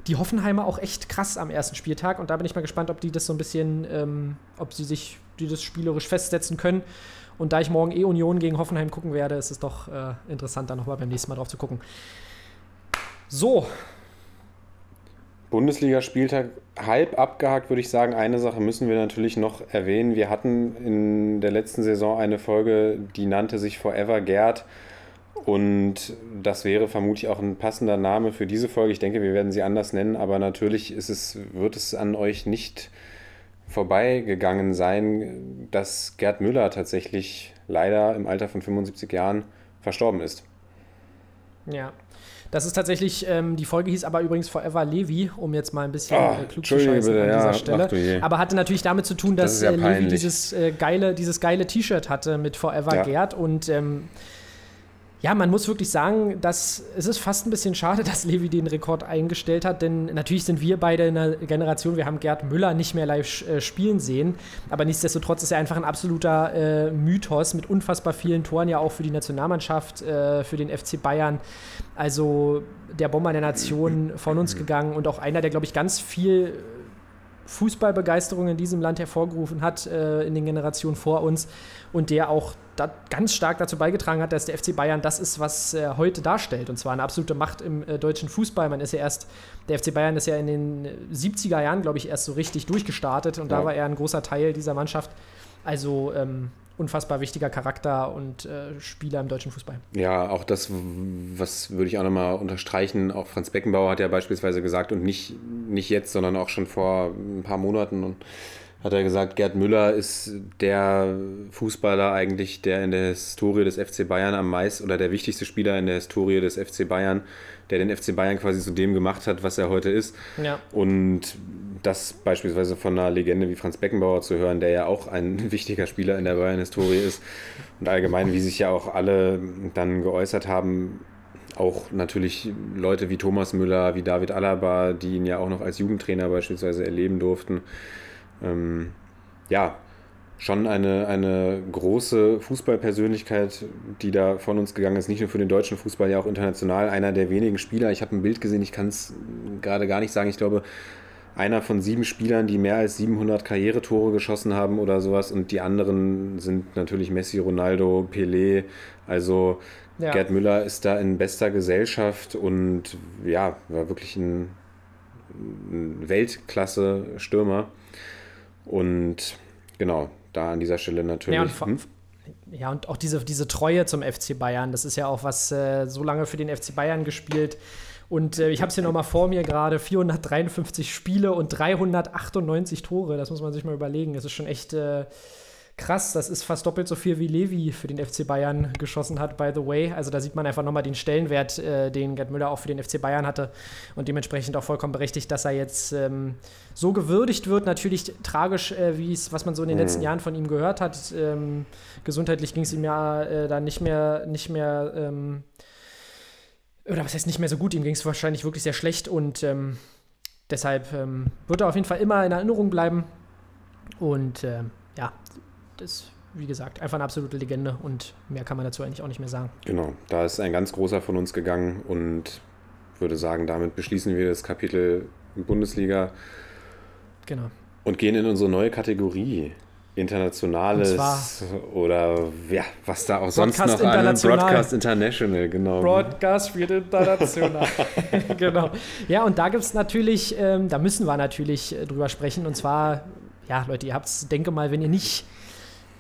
Speaker 3: die Hoffenheimer auch echt krass am ersten Spieltag und da bin ich mal gespannt, ob die das so ein bisschen, ähm, ob sie sich die das spielerisch festsetzen können. Und da ich morgen eh Union gegen Hoffenheim gucken werde, ist es doch äh, interessant, da nochmal beim nächsten Mal drauf zu gucken. So.
Speaker 4: Bundesligaspieltag halb abgehakt, würde ich sagen. Eine Sache müssen wir natürlich noch erwähnen. Wir hatten in der letzten Saison eine Folge, die nannte sich Forever Gerd. Und das wäre vermutlich auch ein passender Name für diese Folge. Ich denke, wir werden sie anders nennen, aber natürlich ist es, wird es an euch nicht vorbeigegangen sein, dass Gerd Müller tatsächlich leider im Alter von 75 Jahren verstorben ist.
Speaker 3: Ja. Das ist tatsächlich, ähm, die Folge hieß aber übrigens Forever Levi, um jetzt mal ein bisschen oh, äh, klug zu scheißen an dieser ja, Stelle. Aber hatte natürlich damit zu tun, dass das ja äh, Levi dieses äh, geile, dieses geile T-Shirt hatte mit Forever ja. Gerd und ähm, ja, man muss wirklich sagen, dass es ist fast ein bisschen schade, dass Levi den Rekord eingestellt hat, denn natürlich sind wir beide in einer Generation, wir haben Gerd Müller nicht mehr live äh, spielen sehen, aber nichtsdestotrotz ist er einfach ein absoluter äh, Mythos mit unfassbar vielen Toren, ja auch für die Nationalmannschaft, äh, für den FC Bayern. Also der Bomber der Nation von uns gegangen und auch einer, der, glaube ich, ganz viel Fußballbegeisterung in diesem Land hervorgerufen hat äh, in den Generationen vor uns und der auch ganz stark dazu beigetragen hat, dass der FC Bayern das ist, was er heute darstellt. Und zwar eine absolute Macht im äh, deutschen Fußball. Man ist ja erst, der FC Bayern ist ja in den 70er Jahren, glaube ich, erst so richtig durchgestartet und ja. da war er ein großer Teil dieser Mannschaft. Also ähm, unfassbar wichtiger Charakter und äh, Spieler im deutschen Fußball.
Speaker 4: Ja, auch das, was würde ich auch nochmal unterstreichen, auch Franz Beckenbauer hat ja beispielsweise gesagt und nicht, nicht jetzt, sondern auch schon vor ein paar Monaten und hat er gesagt, Gerd Müller ist der Fußballer eigentlich, der in der Historie des FC Bayern am meisten oder der wichtigste Spieler in der Historie des FC Bayern, der den FC Bayern quasi zu dem gemacht hat, was er heute ist.
Speaker 3: Ja.
Speaker 4: Und das beispielsweise von einer Legende wie Franz Beckenbauer zu hören, der ja auch ein wichtiger Spieler in der Bayern-Historie ist. Und allgemein, wie sich ja auch alle dann geäußert haben, auch natürlich Leute wie Thomas Müller, wie David Alaba, die ihn ja auch noch als Jugendtrainer beispielsweise erleben durften. Ähm, ja, schon eine, eine große Fußballpersönlichkeit, die da von uns gegangen ist, nicht nur für den deutschen Fußball, ja auch international. Einer der wenigen Spieler, ich habe ein Bild gesehen, ich kann es gerade gar nicht sagen, ich glaube, einer von sieben Spielern, die mehr als 700 Karrieretore geschossen haben oder sowas und die anderen sind natürlich Messi, Ronaldo, Pelé, also ja. Gerd Müller ist da in bester Gesellschaft und ja, war wirklich ein, ein Weltklasse-Stürmer. Und genau, da an dieser Stelle natürlich.
Speaker 3: Ja, und, hm? ja, und auch diese, diese Treue zum FC Bayern, das ist ja auch was äh, so lange für den FC Bayern gespielt. Und äh, ich habe es hier nochmal vor mir gerade: 453 Spiele und 398 Tore. Das muss man sich mal überlegen. Das ist schon echt. Äh, krass, das ist fast doppelt so viel wie Levi für den FC Bayern geschossen hat, by the way. Also da sieht man einfach nochmal den Stellenwert, äh, den Gerd Müller auch für den FC Bayern hatte und dementsprechend auch vollkommen berechtigt, dass er jetzt ähm, so gewürdigt wird. Natürlich tragisch, äh, wie es, was man so in den
Speaker 4: Mhm.
Speaker 3: letzten Jahren von ihm gehört hat. Ähm, gesundheitlich ging es ihm ja äh, dann nicht mehr, nicht mehr, ähm, oder was heißt nicht mehr so gut, ihm ging es wahrscheinlich wirklich sehr schlecht und ähm, deshalb ähm, wird er auf jeden Fall immer in Erinnerung bleiben. Und ähm, ja, das, wie gesagt, einfach eine absolute Legende und mehr kann man dazu eigentlich auch nicht mehr sagen.
Speaker 4: Genau, da ist ein ganz großer von uns gegangen und würde sagen, damit beschließen wir das Kapitel Bundesliga
Speaker 3: Genau.
Speaker 4: und gehen in unsere neue Kategorie. Internationales oder ja, was da auch sonst noch an. Broadcast International, genau.
Speaker 3: Broadcast wird international. genau. Ja, und da gibt es natürlich, ähm, da müssen wir natürlich äh, drüber sprechen. Und zwar, ja, Leute, ihr habt es, denke mal, wenn ihr nicht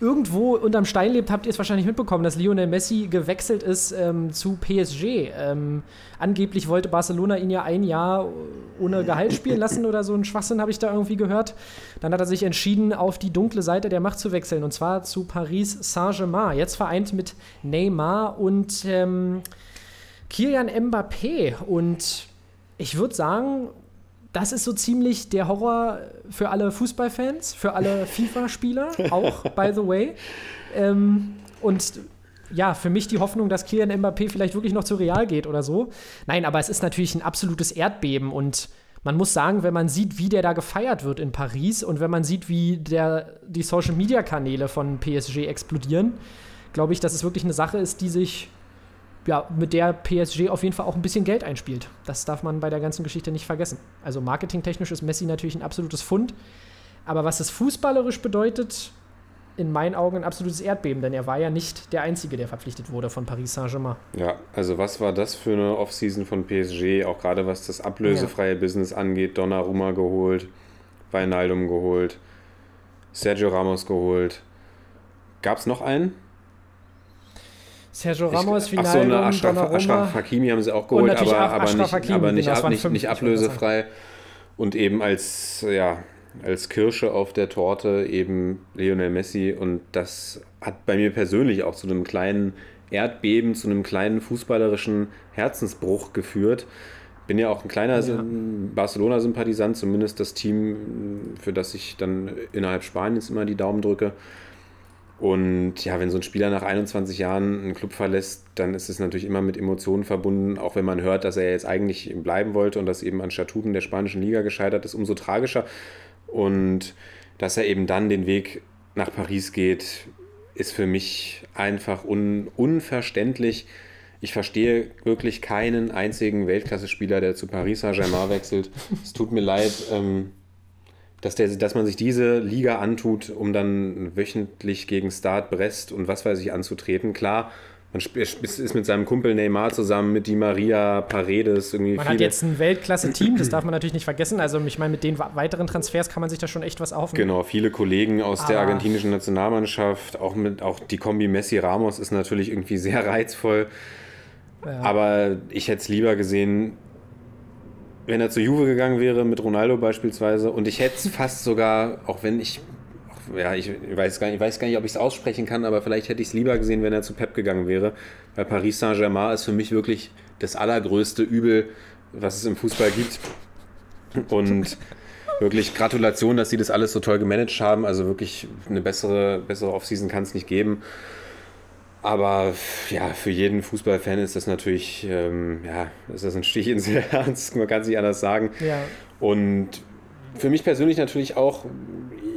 Speaker 3: irgendwo unterm Stein lebt, habt ihr es wahrscheinlich mitbekommen, dass Lionel Messi gewechselt ist ähm, zu PSG. Ähm, angeblich wollte Barcelona ihn ja ein Jahr ohne Gehalt spielen lassen oder so ein Schwachsinn habe ich da irgendwie gehört. Dann hat er sich entschieden, auf die dunkle Seite der Macht zu wechseln und zwar zu Paris Saint-Germain. Jetzt vereint mit Neymar und ähm, Kilian Mbappé. Und ich würde sagen, das ist so ziemlich der Horror für alle Fußballfans, für alle FIFA-Spieler, auch, by the way. Ähm, und ja, für mich die Hoffnung, dass Kylian Mbappé vielleicht wirklich noch zu Real geht oder so. Nein, aber es ist natürlich ein absolutes Erdbeben und man muss sagen, wenn man sieht, wie der da gefeiert wird in Paris und wenn man sieht, wie der, die Social-Media-Kanäle von PSG explodieren, glaube ich, dass es wirklich eine Sache ist, die sich ja, mit der PSG auf jeden Fall auch ein bisschen Geld einspielt. Das darf man bei der ganzen Geschichte nicht vergessen. Also marketingtechnisch ist Messi natürlich ein absolutes Fund. Aber was es fußballerisch bedeutet, in meinen Augen ein absolutes Erdbeben, denn er war ja nicht der Einzige, der verpflichtet wurde von Paris Saint-Germain.
Speaker 4: Ja, also was war das für eine Offseason von PSG, auch gerade was das ablösefreie Business angeht, Donnarumma geholt, Wijnaldum geholt, Sergio Ramos geholt. Gab es noch einen?
Speaker 3: Sergio Ramos,
Speaker 4: ich, so, eine
Speaker 3: Wijnaldum,
Speaker 4: Ashraf,
Speaker 3: Donnarumma.
Speaker 4: Ashraf Hakimi haben sie auch geholt, aber, aber, nicht,
Speaker 3: Hakimi,
Speaker 4: aber nicht,
Speaker 3: genau, es
Speaker 4: ab, nicht,
Speaker 3: fünf,
Speaker 4: nicht ablösefrei. Und eben als, ja, als Kirsche auf der Torte eben Lionel Messi. Und das hat bei mir persönlich auch zu einem kleinen Erdbeben, zu einem kleinen fußballerischen Herzensbruch geführt. Bin ja auch ein kleiner
Speaker 3: Ja.
Speaker 4: Barcelona-Sympathisant, zumindest das Team, für das ich dann innerhalb Spaniens immer die Daumen drücke. Und ja, wenn so ein Spieler nach 21 Jahren einen Club verlässt, dann ist es natürlich immer mit Emotionen verbunden, auch wenn man hört, dass er jetzt eigentlich bleiben wollte und das eben an Statuten der spanischen Liga gescheitert ist, umso tragischer. Und dass er eben dann den Weg nach Paris geht, ist für mich einfach un unverständlich. Ich verstehe wirklich keinen einzigen Weltklasse-Spieler, der zu Paris Saint-Germain wechselt. Es tut mir leid. Ähm, dass, der, dass man sich diese Liga antut, um dann wöchentlich gegen Start Brest und was weiß ich anzutreten. Klar, man ist mit seinem Kumpel Neymar zusammen, mit Di Maria, Paredes, irgendwie
Speaker 3: Man
Speaker 4: viele.
Speaker 3: hat jetzt ein Weltklasse-Team, das darf man natürlich nicht vergessen. Also ich meine, mit den weiteren Transfers kann man sich da schon echt was aufnehmen.
Speaker 4: Genau, viele Kollegen aus der
Speaker 3: Aber-
Speaker 4: argentinischen Nationalmannschaft, auch mit auch die Kombi Messi Ramos ist natürlich irgendwie sehr reizvoll.
Speaker 3: Ja.
Speaker 4: Aber ich hätte es lieber gesehen, wenn er zu Juve gegangen wäre, mit Ronaldo beispielsweise. Und ich hätte es fast sogar, auch wenn ich, auch, ja, ich weiß, gar nicht, ich weiß gar nicht, ob ich es aussprechen kann, aber vielleicht hätte ich es lieber gesehen, wenn er zu Pep gegangen wäre. Weil Paris Saint-Germain ist für mich wirklich das allergrößte Übel, was es im Fußball gibt. Und wirklich Gratulation, dass sie das alles so toll gemanagt haben. Also wirklich eine bessere, bessere Offseason kann es nicht geben. Aber ja, für jeden Fußballfan ist das natürlich, ähm, ja, ist das ein Stich ins Herz, man kann es nicht anders sagen.
Speaker 3: ja.
Speaker 4: Und für mich persönlich natürlich auch,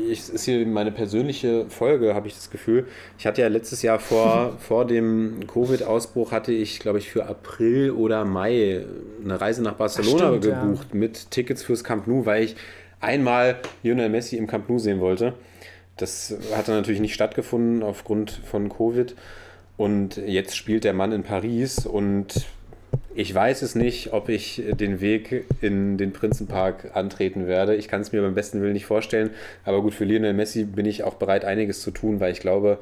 Speaker 4: ich, es ist hier meine persönliche Folge, habe ich das Gefühl. Ich hatte ja letztes Jahr vor, vor dem Covid-Ausbruch, hatte ich, glaube ich, für April oder Mai eine Reise nach Barcelona
Speaker 3: stimmt, ja.
Speaker 4: gebucht mit Tickets fürs Camp Nou, weil ich einmal Lionel Messi im Camp Nou sehen wollte. Das hat dann natürlich nicht stattgefunden aufgrund von Covid. Und jetzt spielt der Mann in Paris und ich weiß es nicht, ob ich den Weg in den Prinzenpark antreten werde. Ich kann es mir beim besten Willen nicht vorstellen. Aber gut, für Lionel Messi bin ich auch bereit, einiges zu tun, weil ich glaube,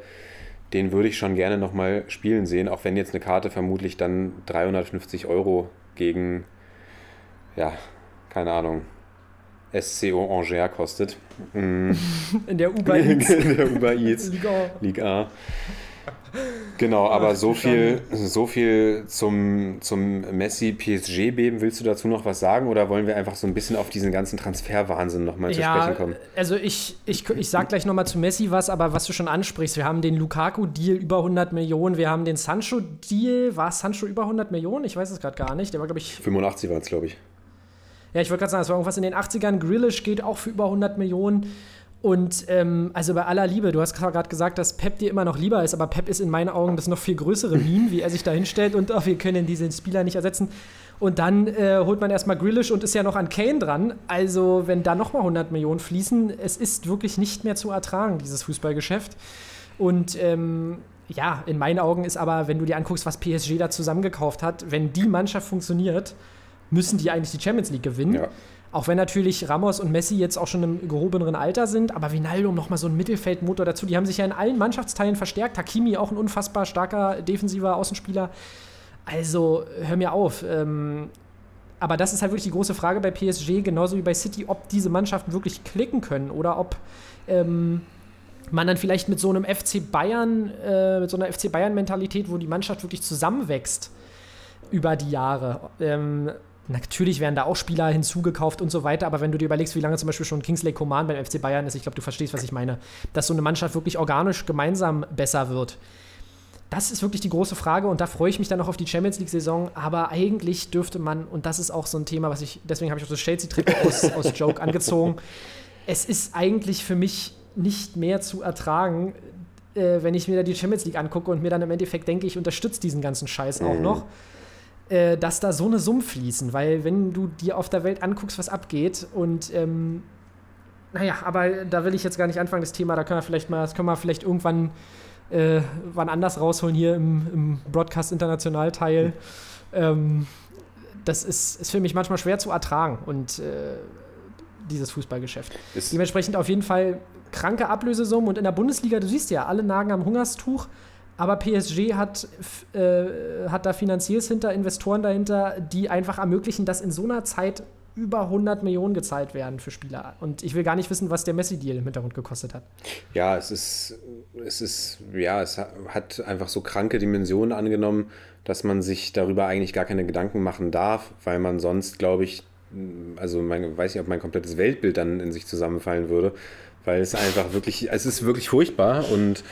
Speaker 4: den würde ich schon gerne nochmal spielen sehen, auch wenn jetzt eine Karte vermutlich dann 350 Euro gegen, ja, keine Ahnung, SCO Angers kostet. Mm.
Speaker 3: In der Uber Eats.
Speaker 4: In der Uber Eats.
Speaker 3: Liga.
Speaker 4: Ligue A. Genau, aber so viel, so viel zum, zum Messi-PSG-Beben. Willst du dazu noch was sagen oder wollen wir einfach so ein bisschen auf diesen ganzen Transferwahnsinn nochmal zu sprechen kommen?
Speaker 3: also ich, ich, ich sag gleich nochmal zu Messi was, aber was du schon ansprichst, wir haben den Lukaku-Deal über 100 Millionen, wir haben den Sancho-Deal, war Sancho über 100 Millionen? Ich weiß es gerade gar nicht, der war glaube ich
Speaker 4: 85 waren es, glaube ich.
Speaker 3: Ja, ich wollte gerade sagen, es war irgendwas in den 80ern. Grillish geht auch für über 100 Millionen. Und ähm, also bei aller Liebe, du hast gerade gesagt, dass Pep dir immer noch lieber ist, aber Pep ist in meinen Augen das noch viel größere Meme, wie er sich da hinstellt und ach, wir können diesen Spieler nicht ersetzen. Und dann äh, holt man erstmal Grillish und ist ja noch an Kane dran. Also, wenn da nochmal 100 Millionen fließen, es ist wirklich nicht mehr zu ertragen, dieses Fußballgeschäft. Und ähm, ja, in meinen Augen ist aber, wenn du dir anguckst, was PSG da zusammengekauft hat, wenn die Mannschaft funktioniert, müssen die eigentlich die Champions League gewinnen.
Speaker 4: Ja.
Speaker 3: Auch wenn natürlich Ramos und Messi jetzt auch schon im gehobeneren Alter sind, aber Vinaldo nochmal so ein Mittelfeldmotor dazu. Die haben sich ja in allen Mannschaftsteilen verstärkt. Hakimi auch ein unfassbar starker defensiver Außenspieler. Also hör mir auf. Ähm, aber das ist halt wirklich die große Frage bei PSG, genauso wie bei City, ob diese Mannschaften wirklich klicken können oder ob ähm, man dann vielleicht mit so einem FC Bayern, äh, mit so einer FC Bayern-Mentalität, wo die Mannschaft wirklich zusammenwächst über die Jahre. Ähm, Natürlich werden da auch Spieler hinzugekauft und so weiter, aber wenn du dir überlegst, wie lange zum Beispiel schon Kingsley Coman beim FC Bayern ist, ich glaube, du verstehst, was ich meine, dass so eine Mannschaft wirklich organisch gemeinsam besser wird. Das ist wirklich die große Frage und da freue ich mich dann noch auf die Champions League-Saison. Aber eigentlich dürfte man, und das ist auch so ein Thema, was ich, deswegen habe ich auch das Chelsea-Trikot aus, aus Joke angezogen. Es ist eigentlich für mich nicht mehr zu ertragen, äh, wenn ich mir da die Champions League angucke und mir dann im Endeffekt denke, ich unterstütze diesen ganzen Scheiß auch noch äh, dass da so eine Summe fließen, weil wenn du dir auf der Welt anguckst, was abgeht und ähm, naja, aber da will ich jetzt gar nicht anfangen, das Thema, da können wir vielleicht mal, das können wir vielleicht irgendwann äh, wann anders rausholen hier im, im Broadcast International Teil. Mhm. Ähm, das ist, ist für mich manchmal schwer zu ertragen und äh, dieses Fußballgeschäft. Ist Dementsprechend auf jeden Fall kranke Ablösesummen und in der Bundesliga, du siehst ja, alle nagen am Hungerstuch. Aber PSG hat, äh, hat da Finanziers hinter, Investoren dahinter, die einfach ermöglichen, dass in so einer Zeit über 100 Millionen gezahlt werden für Spieler. Und ich will gar nicht wissen, was der Messi-Deal im Hintergrund gekostet hat.
Speaker 4: Ja, es ist, es ist, ja, es hat einfach so kranke Dimensionen angenommen, dass man sich darüber eigentlich gar keine Gedanken machen darf, weil man sonst, glaube ich, also mein, weiß nicht, ob mein komplettes Weltbild dann in sich zusammenfallen würde, weil es einfach wirklich, es ist wirklich furchtbar und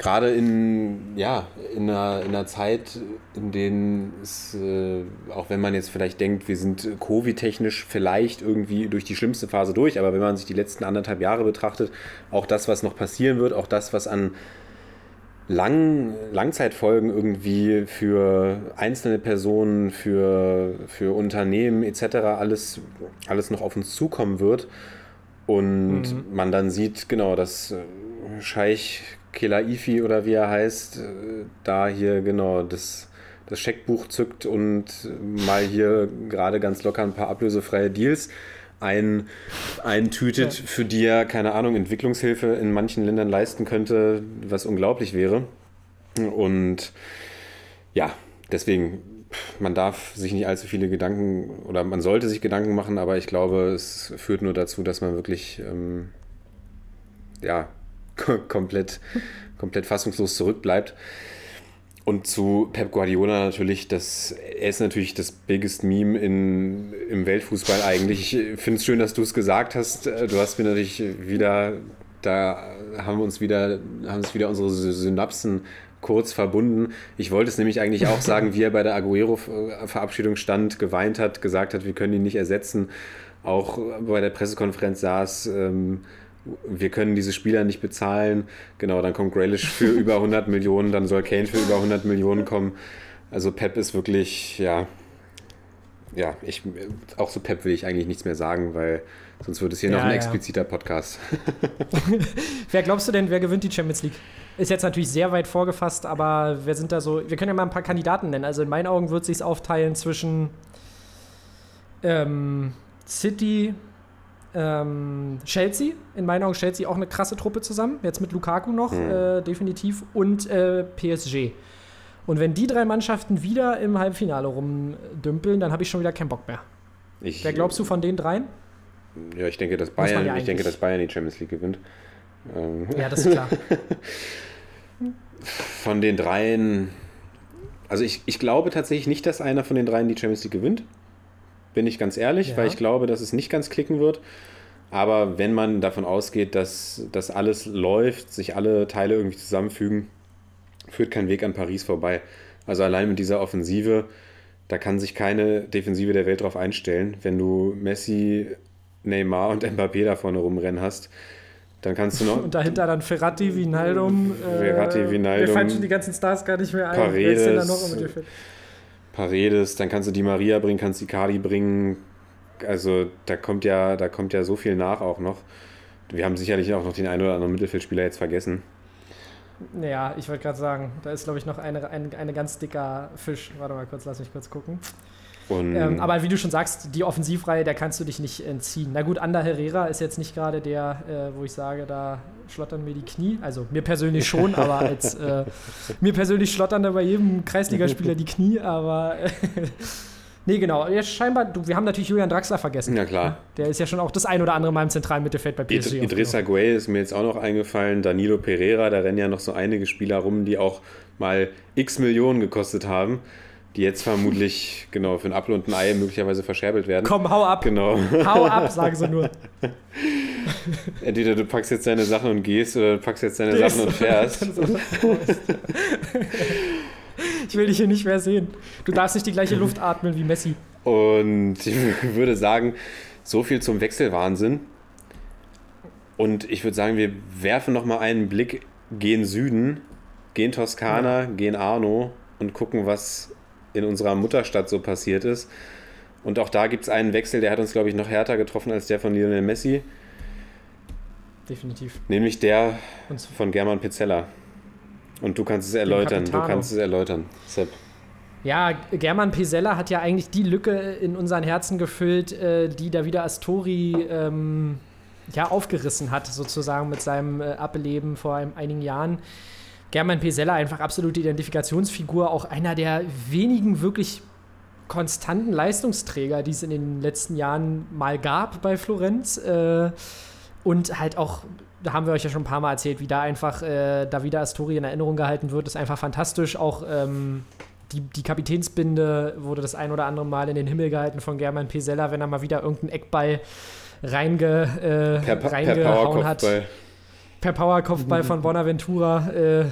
Speaker 4: gerade in, ja, in, einer, in einer Zeit, in denen es, äh, auch wenn man jetzt vielleicht denkt, wir sind Covid-technisch vielleicht irgendwie durch die schlimmste Phase durch, aber wenn man sich die letzten anderthalb Jahre betrachtet, auch das, was noch passieren wird, auch das, was an Lang, Langzeitfolgen irgendwie für einzelne Personen, für, für Unternehmen etc. alles, alles noch auf uns zukommen wird. Und mhm. man dann sieht, genau, dass äh, Scheich Kelaifi oder wie er heißt, äh, da hier genau das, das Scheckbuch zückt und mal hier gerade ganz locker ein paar ablösefreie Deals ein, eintütet, ja. für die er, keine Ahnung, Entwicklungshilfe in manchen Ländern leisten könnte, was unglaublich wäre. Und ja, deswegen, man darf sich nicht allzu viele Gedanken oder man sollte sich Gedanken machen, aber ich glaube, es führt nur dazu, dass man wirklich ähm, ja, komplett, komplett fassungslos zurückbleibt. Und zu Pep Guardiola natürlich, das, er ist natürlich das biggest Meme in, im Weltfußball eigentlich. Ich finde es schön, dass du es gesagt hast. Du hast mir natürlich wieder, da haben uns wieder, haben sich wieder unsere Synapsen kurz verbunden. Ich wollte es nämlich eigentlich auch sagen, wie er bei der Aguero-Verabschiedung stand, geweint hat, gesagt hat, wir können ihn nicht ersetzen. Auch bei der Pressekonferenz saß, ähm, wir können diese Spieler nicht bezahlen. Genau, dann kommt Grealish für über 100 Millionen, dann soll Kane für über 100 Millionen kommen. Also Pep ist wirklich, ja, ja, ich, auch zu Pep will ich eigentlich nichts mehr sagen, weil sonst wird es hier ja, noch ein ja. expliziter Podcast.
Speaker 3: wer glaubst du denn, wer gewinnt die Champions League? Ist jetzt natürlich sehr weit vorgefasst, aber wer sind da so? Wir können ja mal ein paar Kandidaten nennen. Also in meinen Augen wird es sich aufteilen zwischen ähm, City, ähm, Chelsea, in meinen Augen Chelsea auch eine krasse Truppe zusammen, jetzt mit Lukaku noch, mhm. äh, definitiv, und äh, PSG. Und wenn die drei Mannschaften wieder im Halbfinale rumdümpeln, dann habe ich schon wieder keinen Bock mehr. Ich, Wer glaubst du von den dreien?
Speaker 4: Ja, ich denke, dass Bayern,
Speaker 3: ja
Speaker 4: ich denke, dass Bayern die Champions League gewinnt. Ähm,
Speaker 3: Ja, das ist klar.
Speaker 4: von den dreien, also ich, ich glaube tatsächlich nicht, dass einer von den dreien die Champions League gewinnt. Bin ich ganz ehrlich,
Speaker 3: Ja.
Speaker 4: weil ich glaube, dass es nicht ganz klicken wird. Aber wenn man davon ausgeht, dass das alles läuft, sich alle Teile irgendwie zusammenfügen, führt kein Weg an Paris vorbei. Also allein mit dieser Offensive, da kann sich keine Defensive der Welt drauf einstellen. Wenn du Messi, Neymar und Mbappé da vorne rumrennen hast, dann kannst du noch
Speaker 3: Und dahinter dann Ferrati, Vinaldum. Äh,
Speaker 4: Verratti, Wijnaldum,
Speaker 3: Mir fallen schon die ganzen Stars gar nicht mehr ein. Noch
Speaker 4: Paredes? Paredes, dann kannst du Di Maria bringen, kannst Icardi bringen. Also da kommt ja, da kommt ja so viel nach auch noch. Wir haben sicherlich auch noch den einen oder anderen Mittelfeldspieler jetzt vergessen.
Speaker 3: Naja, ich wollte gerade sagen, da ist, glaube ich, noch eine, ein, eine ganz dicker Fisch. Warte mal kurz, lass mich kurz gucken. Ähm, aber wie du schon sagst, die Offensivreihe, der kannst du dich nicht entziehen. Na gut, Ander Herrera ist jetzt nicht gerade der, äh, wo ich sage, da schlottern mir die Knie. Also mir persönlich schon, aber als äh, mir persönlich schlottern da bei jedem Kreisligaspieler die Knie, aber äh, nee, genau. Jetzt scheinbar, du, wir haben natürlich Julian Draxler vergessen.
Speaker 4: ja klar.
Speaker 3: Der ist ja schon auch das ein oder andere Mal im zentralen Mittelfeld bei PSG.
Speaker 4: Idrissa Gueye ist mir jetzt auch noch eingefallen. Danilo Pereira, da rennen ja noch so einige Spieler rum, die auch mal x Millionen gekostet haben, die jetzt vermutlich genau für ein Apfel und ein Ei möglicherweise verscherbelt werden.
Speaker 3: Komm, hau ab.
Speaker 4: Genau.
Speaker 3: Hau ab, sagen sie nur.
Speaker 4: Entweder du packst jetzt deine Sachen und gehst oder du packst jetzt deine
Speaker 3: Gehst.
Speaker 4: Sachen und fährst.
Speaker 3: Ich will dich hier nicht mehr sehen. Du darfst nicht die gleiche Luft atmen wie Messi.
Speaker 4: Und ich würde sagen, so viel zum Wechselwahnsinn. Und ich würde sagen, wir werfen noch mal einen Blick gen Süden, gen Toskana, gen Arno und gucken, was in unserer Mutterstadt so passiert ist. Und auch da gibt es einen Wechsel, der hat uns, glaube ich, noch härter getroffen als der von Lionel Messi,
Speaker 3: Definitiv.
Speaker 4: nämlich der von German Pizzella. Und du kannst es erläutern, du kannst es erläutern. Sepp.
Speaker 3: Ja, German Pesella hat ja eigentlich die Lücke in unseren Herzen gefüllt, äh, die da wieder Astori ähm, ja, aufgerissen hat, sozusagen mit seinem äh, Ableben vor ein, einigen Jahren. German Pesella einfach absolute Identifikationsfigur, auch einer der wenigen wirklich konstanten Leistungsträger, die es in den letzten Jahren mal gab bei Florenz. Äh, und halt auch, da haben wir euch ja schon ein paar Mal erzählt, wie da einfach äh, Davida Astori in Erinnerung gehalten wird, ist einfach fantastisch. Auch ähm, die, die Kapitänsbinde wurde das ein oder andere Mal in den Himmel gehalten von German Pesella, wenn er mal wieder irgendeinen Eckball reinge, äh,
Speaker 4: Per, Pa- per
Speaker 3: reingehauen hat. Per Powerkopfball von Bonaventura. Äh,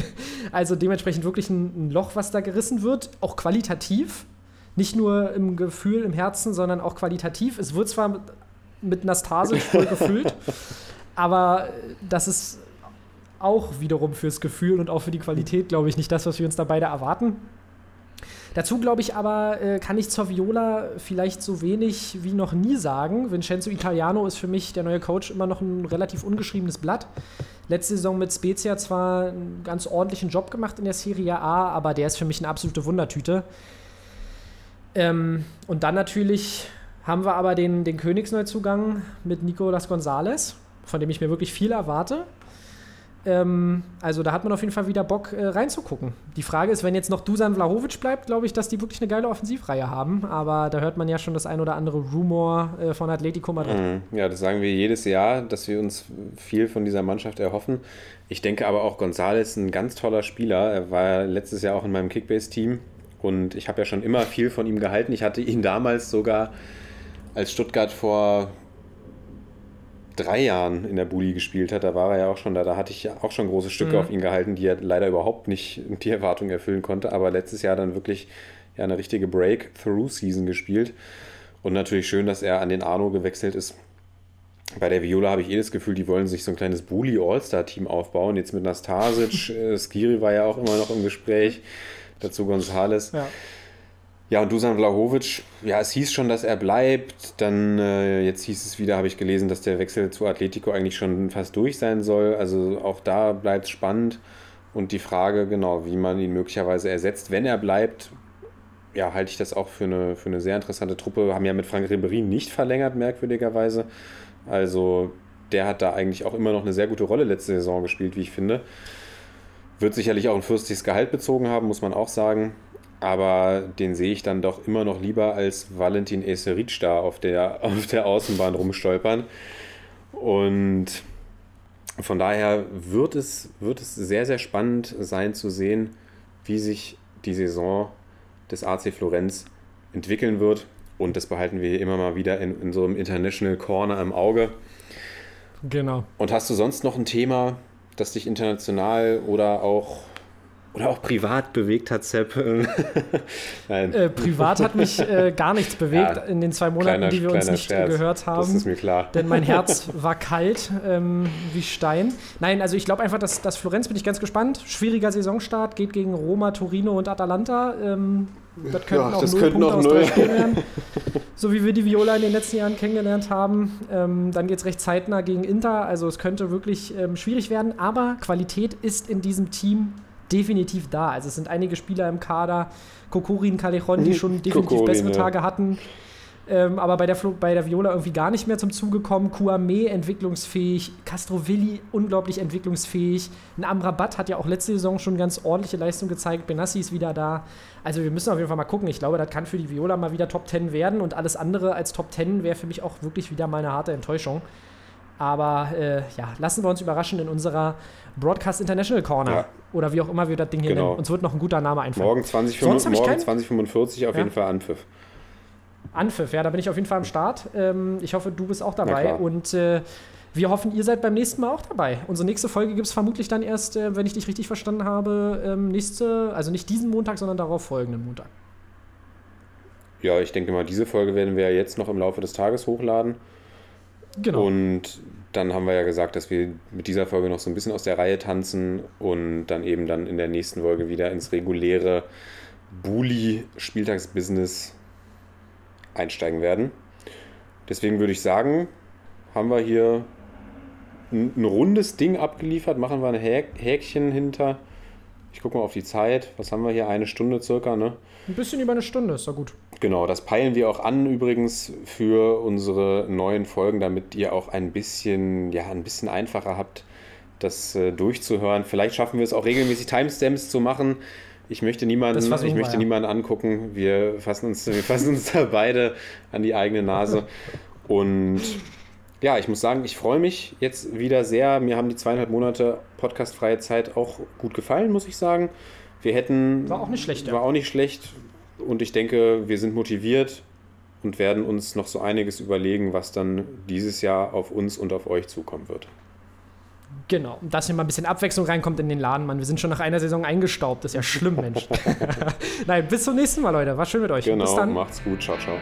Speaker 3: also dementsprechend wirklich ein, ein Loch, was da gerissen wird, auch qualitativ. Nicht nur im Gefühl, im Herzen, sondern auch qualitativ. Es wird zwar mit, mit Nastase voll gefüllt, aber das ist auch wiederum fürs Gefühl und auch für die Qualität, glaube ich, nicht das, was wir uns da beide erwarten. Dazu glaube ich aber, äh, kann ich zur Viola vielleicht so wenig wie noch nie sagen. Vincenzo Italiano ist für mich der neue Coach immer noch ein relativ ungeschriebenes Blatt. Letzte Saison mit Spezia zwar einen ganz ordentlichen Job gemacht in der Serie A, aber der ist für mich eine absolute Wundertüte. Ähm, und dann natürlich haben wir aber den, den Königsneuzugang mit Nicolas Gonzalez, von dem ich mir wirklich viel erwarte. Ähm, also da hat man auf jeden Fall wieder Bock äh, reinzugucken. Die Frage ist, wenn jetzt noch Dusan Vlahovic bleibt, glaube ich, dass die wirklich eine geile Offensivreihe haben. Aber da hört man ja schon das ein oder andere Rumor äh, von Atletico Madrid.
Speaker 4: Mhm. Ja, das sagen wir jedes Jahr, dass wir uns viel von dieser Mannschaft erhoffen. Ich denke aber auch, González ist ein ganz toller Spieler. Er war letztes Jahr auch in meinem Kickbase-Team und ich habe ja schon immer viel von ihm gehalten. Ich hatte ihn damals sogar, als Stuttgart vor drei Jahren in der Bulli gespielt hat, da war er ja auch schon da. Da hatte ich ja auch schon große Stücke
Speaker 3: Mhm.
Speaker 4: auf ihn gehalten, die er leider überhaupt nicht die Erwartung erfüllen konnte. Aber letztes Jahr dann wirklich ja, eine richtige Breakthrough-Season gespielt. Und natürlich schön, dass er an den Arno gewechselt ist. Bei der Viola habe ich eh das Gefühl, die wollen sich so ein kleines Bully All-Star-Team aufbauen. Jetzt mit Nastasic, äh, Skiri war ja auch immer noch im Gespräch. Dazu Gonzales.
Speaker 3: Ja.
Speaker 4: Ja, und Dusan Vlahovic, ja, es hieß schon, dass er bleibt. Dann, äh, jetzt hieß es wieder, habe ich gelesen, dass der Wechsel zu Atletico eigentlich schon fast durch sein soll. Also auch da bleibt es spannend. Und die Frage, genau, wie man ihn möglicherweise ersetzt, wenn er bleibt, ja, halte ich das auch für eine, für eine sehr interessante Truppe. Haben ja mit Frank Ribéry nicht verlängert, merkwürdigerweise. Also der hat da eigentlich auch immer noch eine sehr gute Rolle letzte Saison gespielt, wie ich finde. Wird sicherlich auch ein fürstliches Gehalt bezogen haben, muss man auch sagen. Aber den sehe ich dann doch immer noch lieber als Valentin Eseric da auf der, auf der Außenbahn rumstolpern. Und von daher wird es, wird es sehr, sehr spannend sein zu sehen, wie sich die Saison des AC Florenz entwickeln wird. Und das behalten wir hier immer mal wieder in, in so einem International Corner im Auge.
Speaker 3: Genau.
Speaker 4: Und hast du sonst noch ein Thema, das dich international oder auch oder auch privat bewegt hat, Sepp?
Speaker 3: Nein. Äh, privat hat mich äh, gar nichts bewegt ja, in den zwei Monaten, kleiner, die wir uns nicht Scherz. gehört haben. Das
Speaker 4: ist mir klar.
Speaker 3: Denn mein Herz war kalt ähm, wie Stein. Nein, also ich glaube einfach, dass, dass Florenz bin ich ganz gespannt. Schwieriger Saisonstart, geht gegen Roma, Torino und Atalanta. Ähm, das könnten ja, auch das null Punkte aus drei Spielen werden. so wie wir die Viola in den letzten Jahren kennengelernt haben. Ähm, dann geht es recht zeitnah gegen Inter. Also es könnte wirklich ähm, schwierig werden. Aber Qualität ist in diesem Team definitiv da. Also es sind einige Spieler im Kader, Kokorin, Callejon, die schon definitiv Kokorin, bessere ja. Tage hatten. Ähm, aber bei der, bei der Viola irgendwie gar nicht mehr zum Zuge kommen. Kuame entwicklungsfähig, Castrovilli unglaublich entwicklungsfähig. Ein Amrabat hat ja auch letzte Saison schon ganz ordentliche Leistung gezeigt. Benassi ist wieder da. Also wir müssen auf jeden Fall mal gucken. Ich glaube, das kann für die Viola mal wieder Top 10 werden und alles andere als Top 10 wäre für mich auch wirklich wieder mal eine harte Enttäuschung. Aber äh, ja, lassen wir uns überraschen in unserer Broadcast International Corner. Ja. Oder wie auch immer wir das Ding hier genau. nennen. Uns wird noch ein guter Name einfallen.
Speaker 4: Morgen 2045 auf ja? jeden Fall Anpfiff.
Speaker 3: Anpfiff, ja, da bin ich auf jeden Fall am Start. Ähm, ich hoffe, du bist auch dabei. Und äh, wir hoffen, ihr seid beim nächsten Mal auch dabei. Unsere nächste Folge gibt es vermutlich dann erst, äh, wenn ich dich richtig verstanden habe, ähm, nächste, also nicht diesen Montag, sondern darauf folgenden Montag.
Speaker 4: Ja, ich denke mal, diese Folge werden wir jetzt noch im Laufe des Tages hochladen. Genau. Und dann haben wir ja gesagt, dass wir mit dieser Folge noch so ein bisschen aus der Reihe tanzen und dann eben dann in der nächsten Folge wieder ins reguläre Bully-Spieltagsbusiness einsteigen werden. Deswegen würde ich sagen, haben wir hier ein, ein rundes Ding abgeliefert, machen wir ein Häkchen hinter. Ich gucke mal auf die Zeit. Was haben wir hier? Eine Stunde circa, ne?
Speaker 3: Ein bisschen über eine Stunde, ist doch gut.
Speaker 4: Genau, das peilen wir auch an übrigens für unsere neuen Folgen, damit ihr auch ein bisschen, ja, ein bisschen einfacher habt, das äh, durchzuhören. Vielleicht schaffen wir es auch regelmäßig Timestamps zu machen. Ich möchte niemanden, ich möchte wir, ja. niemanden angucken. Wir fassen uns, wir fassen uns da beide an die eigene Nase. Und ja, ich muss sagen, ich freue mich jetzt wieder sehr. Mir haben die zweieinhalb Monate podcastfreie Zeit auch gut gefallen, muss ich sagen. Wir hätten.
Speaker 3: War auch nicht schlecht.
Speaker 4: War auch nicht schlecht. Und ich denke, wir sind motiviert und werden uns noch so einiges überlegen, was dann dieses Jahr auf uns und auf euch zukommen wird.
Speaker 3: Genau, dass hier mal ein bisschen Abwechslung reinkommt in den Laden, Mann. Wir sind schon nach einer Saison eingestaubt. Das ist ja schlimm, Mensch. Nein, bis zum nächsten Mal, Leute. War schön mit euch.
Speaker 4: Genau, bis dann. macht's gut. Ciao, ciao.